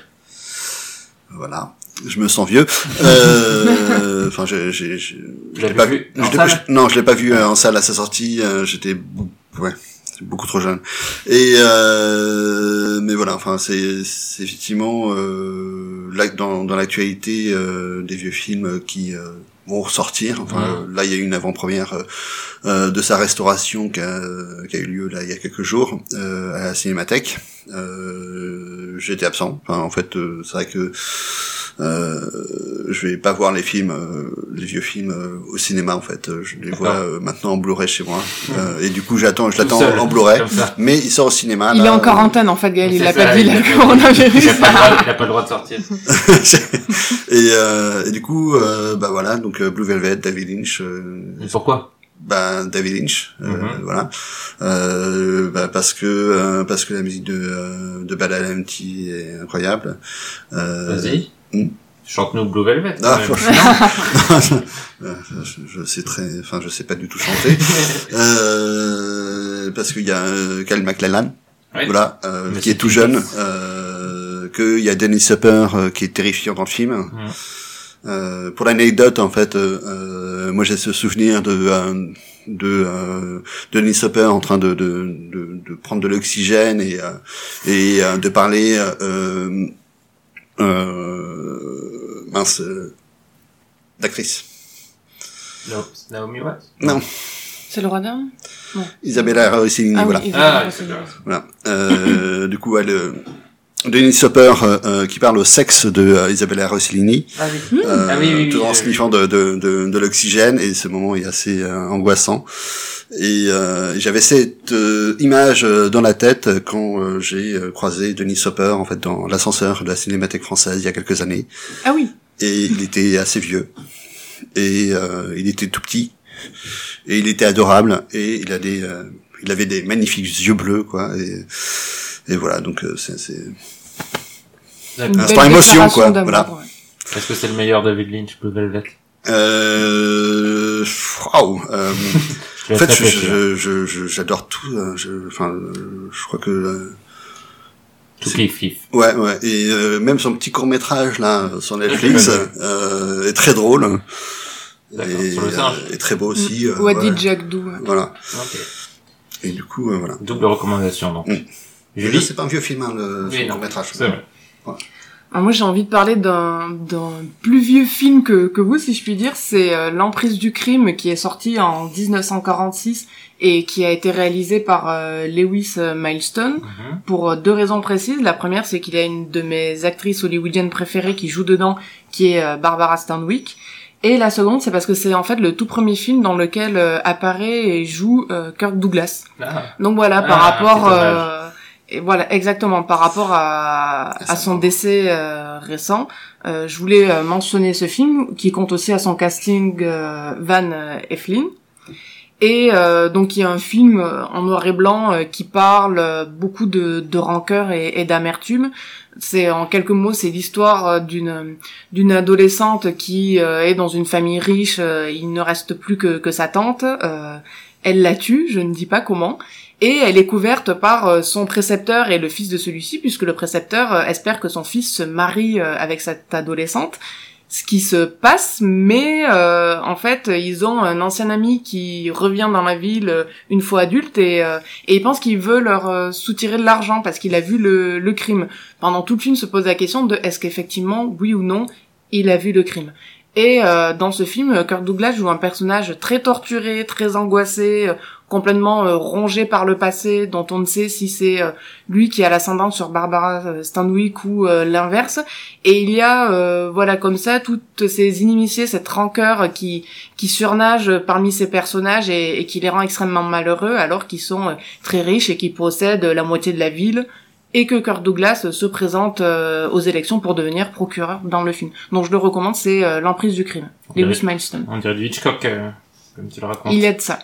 Voilà. Je me sens vieux. Euh, Enfin, j'ai, j'ai, j'ai- je l'ai pas vu non, je l'ai pas vu euh, en salle à sa sortie. euh, J'étais, ouais, c'est beaucoup trop jeune. Et euh, mais voilà. Enfin, c'est, c'est effectivement euh, là dans, dans l'actualité euh, des vieux films qui euh, vont ressortir. Enfin, euh, là, il y a eu une avant-première euh, de sa restauration qui a, qui a eu lieu là il y a quelques jours euh, à la Cinémathèque. Euh, J'étais absent. Enfin, en fait, euh, c'est vrai que euh, je vais pas voir les films, euh, les vieux films euh, au cinéma en fait. Je les vois euh, maintenant en Blu-ray chez moi. Euh, et du coup, j'attends, je l'attends en Blu-ray. Mais il sort au cinéma. Il là, est en euh, quarantaine en fait, Gaël. Il l'a ça, pas dit, a a le coronavirus. Il a pas le droit, il a pas le droit de sortir. et, euh, et du coup, euh, bah voilà, donc euh, Blue Velvet, David Lynch. euh, Et pourquoi? Bah, David Lynch, euh, Mhm. voilà, euh, bah, parce que euh, parce que la musique de euh, de Badalamenti est incroyable. Euh, Vas-y. Mm. Chante-nous Blue Velvet. Ah, franchement, je, je sais très, enfin, je sais pas du tout chanter, euh, parce qu'il y a euh, Kyle MacLachlan, Ouais. voilà, euh, qui est tout jeune, euh, qu'il y a Dennis Hopper qui est terrifiant dans le film. Mm. Euh, pour l'anecdote, en fait, euh, euh, moi j'ai ce souvenir de euh, de euh, Denis Hopper en train de de, de, de prendre de l'oxygène et euh, et euh, de parler euh, euh, mince euh, d'actrice. No- Naomi Watts? Non, C'est le roi d'âme Isabella Rossellini, Ah voilà. oui, Ah, Voilà. Euh, du coup, elle, euh, Denis Hopper euh, euh, qui parle au sexe de euh, Isabella Rossellini, Ah oui. euh, Ah oui, oui, oui, tout en euh, sniffant de, de, de, de l'oxygène, et ce moment est assez euh, angoissant. Et euh, j'avais cette euh, image euh, dans la tête quand euh, j'ai euh, croisé Denis Hopper en fait dans l'ascenseur de la Cinémathèque française il y a quelques années. Ah oui. Et il était assez vieux, et euh, il était tout petit, et il était adorable, et il a des, euh, il avait des magnifiques yeux bleus, quoi. Et, et voilà, donc euh, c'est, c'est... Par émotion, déclaration quoi, d'amour, voilà. ouais. Est-ce que c'est le meilleur David Lynch, Blue Velvet? Euh... Waouh euh, En fait, je- réfléchir. je- je- je- j'adore tout. euh, je- Enfin, je crois que euh, Tout kiff kiff. ouais, ouais. Et euh, même son petit court métrage là sur Netflix euh, est très drôle et, sur le singe. euh, et très beau aussi. euh, Wadi ouais. Jack ouais. Voilà. Ok. Et du coup, euh, voilà. Double recommandation, donc. Mm. Là, Julie c'est pas un vieux film, hein, le Oui, court métrage. C'est vrai. Alors moi j'ai envie de parler d'un d'un plus vieux film que, que vous si je puis dire, c'est euh, L'emprise du crime qui est sorti en 1946 et qui a été réalisé par euh, Lewis euh, Milestone Mhm. pour euh, deux raisons précises. La première c'est qu'il y a une de mes actrices hollywoodiennes préférées qui joue dedans qui est euh, Barbara Stanwyck. Et la seconde c'est parce que c'est en fait le tout premier film dans lequel euh, apparaît et joue euh, Kirk Douglas. Ah, Donc voilà, par Ah, rapport, euh, et voilà, exactement, par rapport à, à son décès euh, récent, euh, je voulais mentionner ce film qui compte aussi à son casting Van Eflin. Et euh, donc il y a un film euh, en noir et blanc euh, qui parle euh, beaucoup de, de rancœur et, d'amertume. C'est en quelques mots, c'est l'histoire d'une adolescente qui est dans une famille riche. il ne reste plus que, sa tante. elle la tue, je ne dis pas comment. Et elle est couverte par son précepteur et le fils de celui-ci, puisque le précepteur espère que son fils se marie avec cette adolescente. Ce qui se passe, mais euh, en fait, ils ont un ancien ami qui revient dans la ville euh, une fois adulte et, euh, et il pense qu'il veut leur euh, soutirer de l'argent parce qu'il a vu le, le crime. Pendant tout le film, se pose la question de est-ce qu'effectivement, oui ou non, il a vu le crime. Et euh, dans ce film, Kirk Douglas joue un personnage très torturé, très angoissé, complètement euh, rongé par le passé, dont on ne sait si c'est euh, lui qui a l'ascendant sur Barbara euh, Stanwyck ou euh, l'inverse. Et il y a, euh, voilà, comme ça, toutes ces inimitiés, cette rancœur qui qui surnage parmi ces personnages et, et qui les rend extrêmement malheureux, alors qu'ils sont euh, très riches et qui possèdent la moitié de la ville. Et que Kirk Douglas se présente euh, aux élections pour devenir procureur dans le film. Donc je le recommande, c'est euh, L'emprise du crime. Ok. Lewis Milestone. On dirait du Hitchcock, euh, comme tu le racontes. Il y a de ça.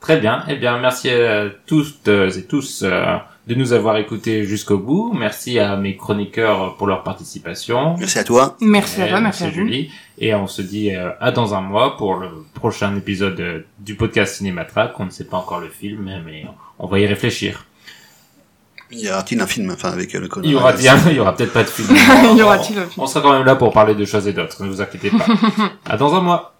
Très bien. Eh bien, merci à tous et tous euh, de nous avoir écoutés jusqu'au bout. Merci à mes chroniqueurs pour leur participation. Merci à toi. Merci à Eh, toi, merci à vous. Julie. Et on se dit euh, à dans un mois pour le prochain épisode euh, du podcast Cinématrack. On ne sait pas encore le film, mais on va y réfléchir. Il y aura-t-il un film, enfin, avec le Il y aura il y aura peut-être pas de film. Y aura-t-il un film? On sera quand même là pour parler de choses et d'autres. Ne vous inquiétez pas. à dans un mois.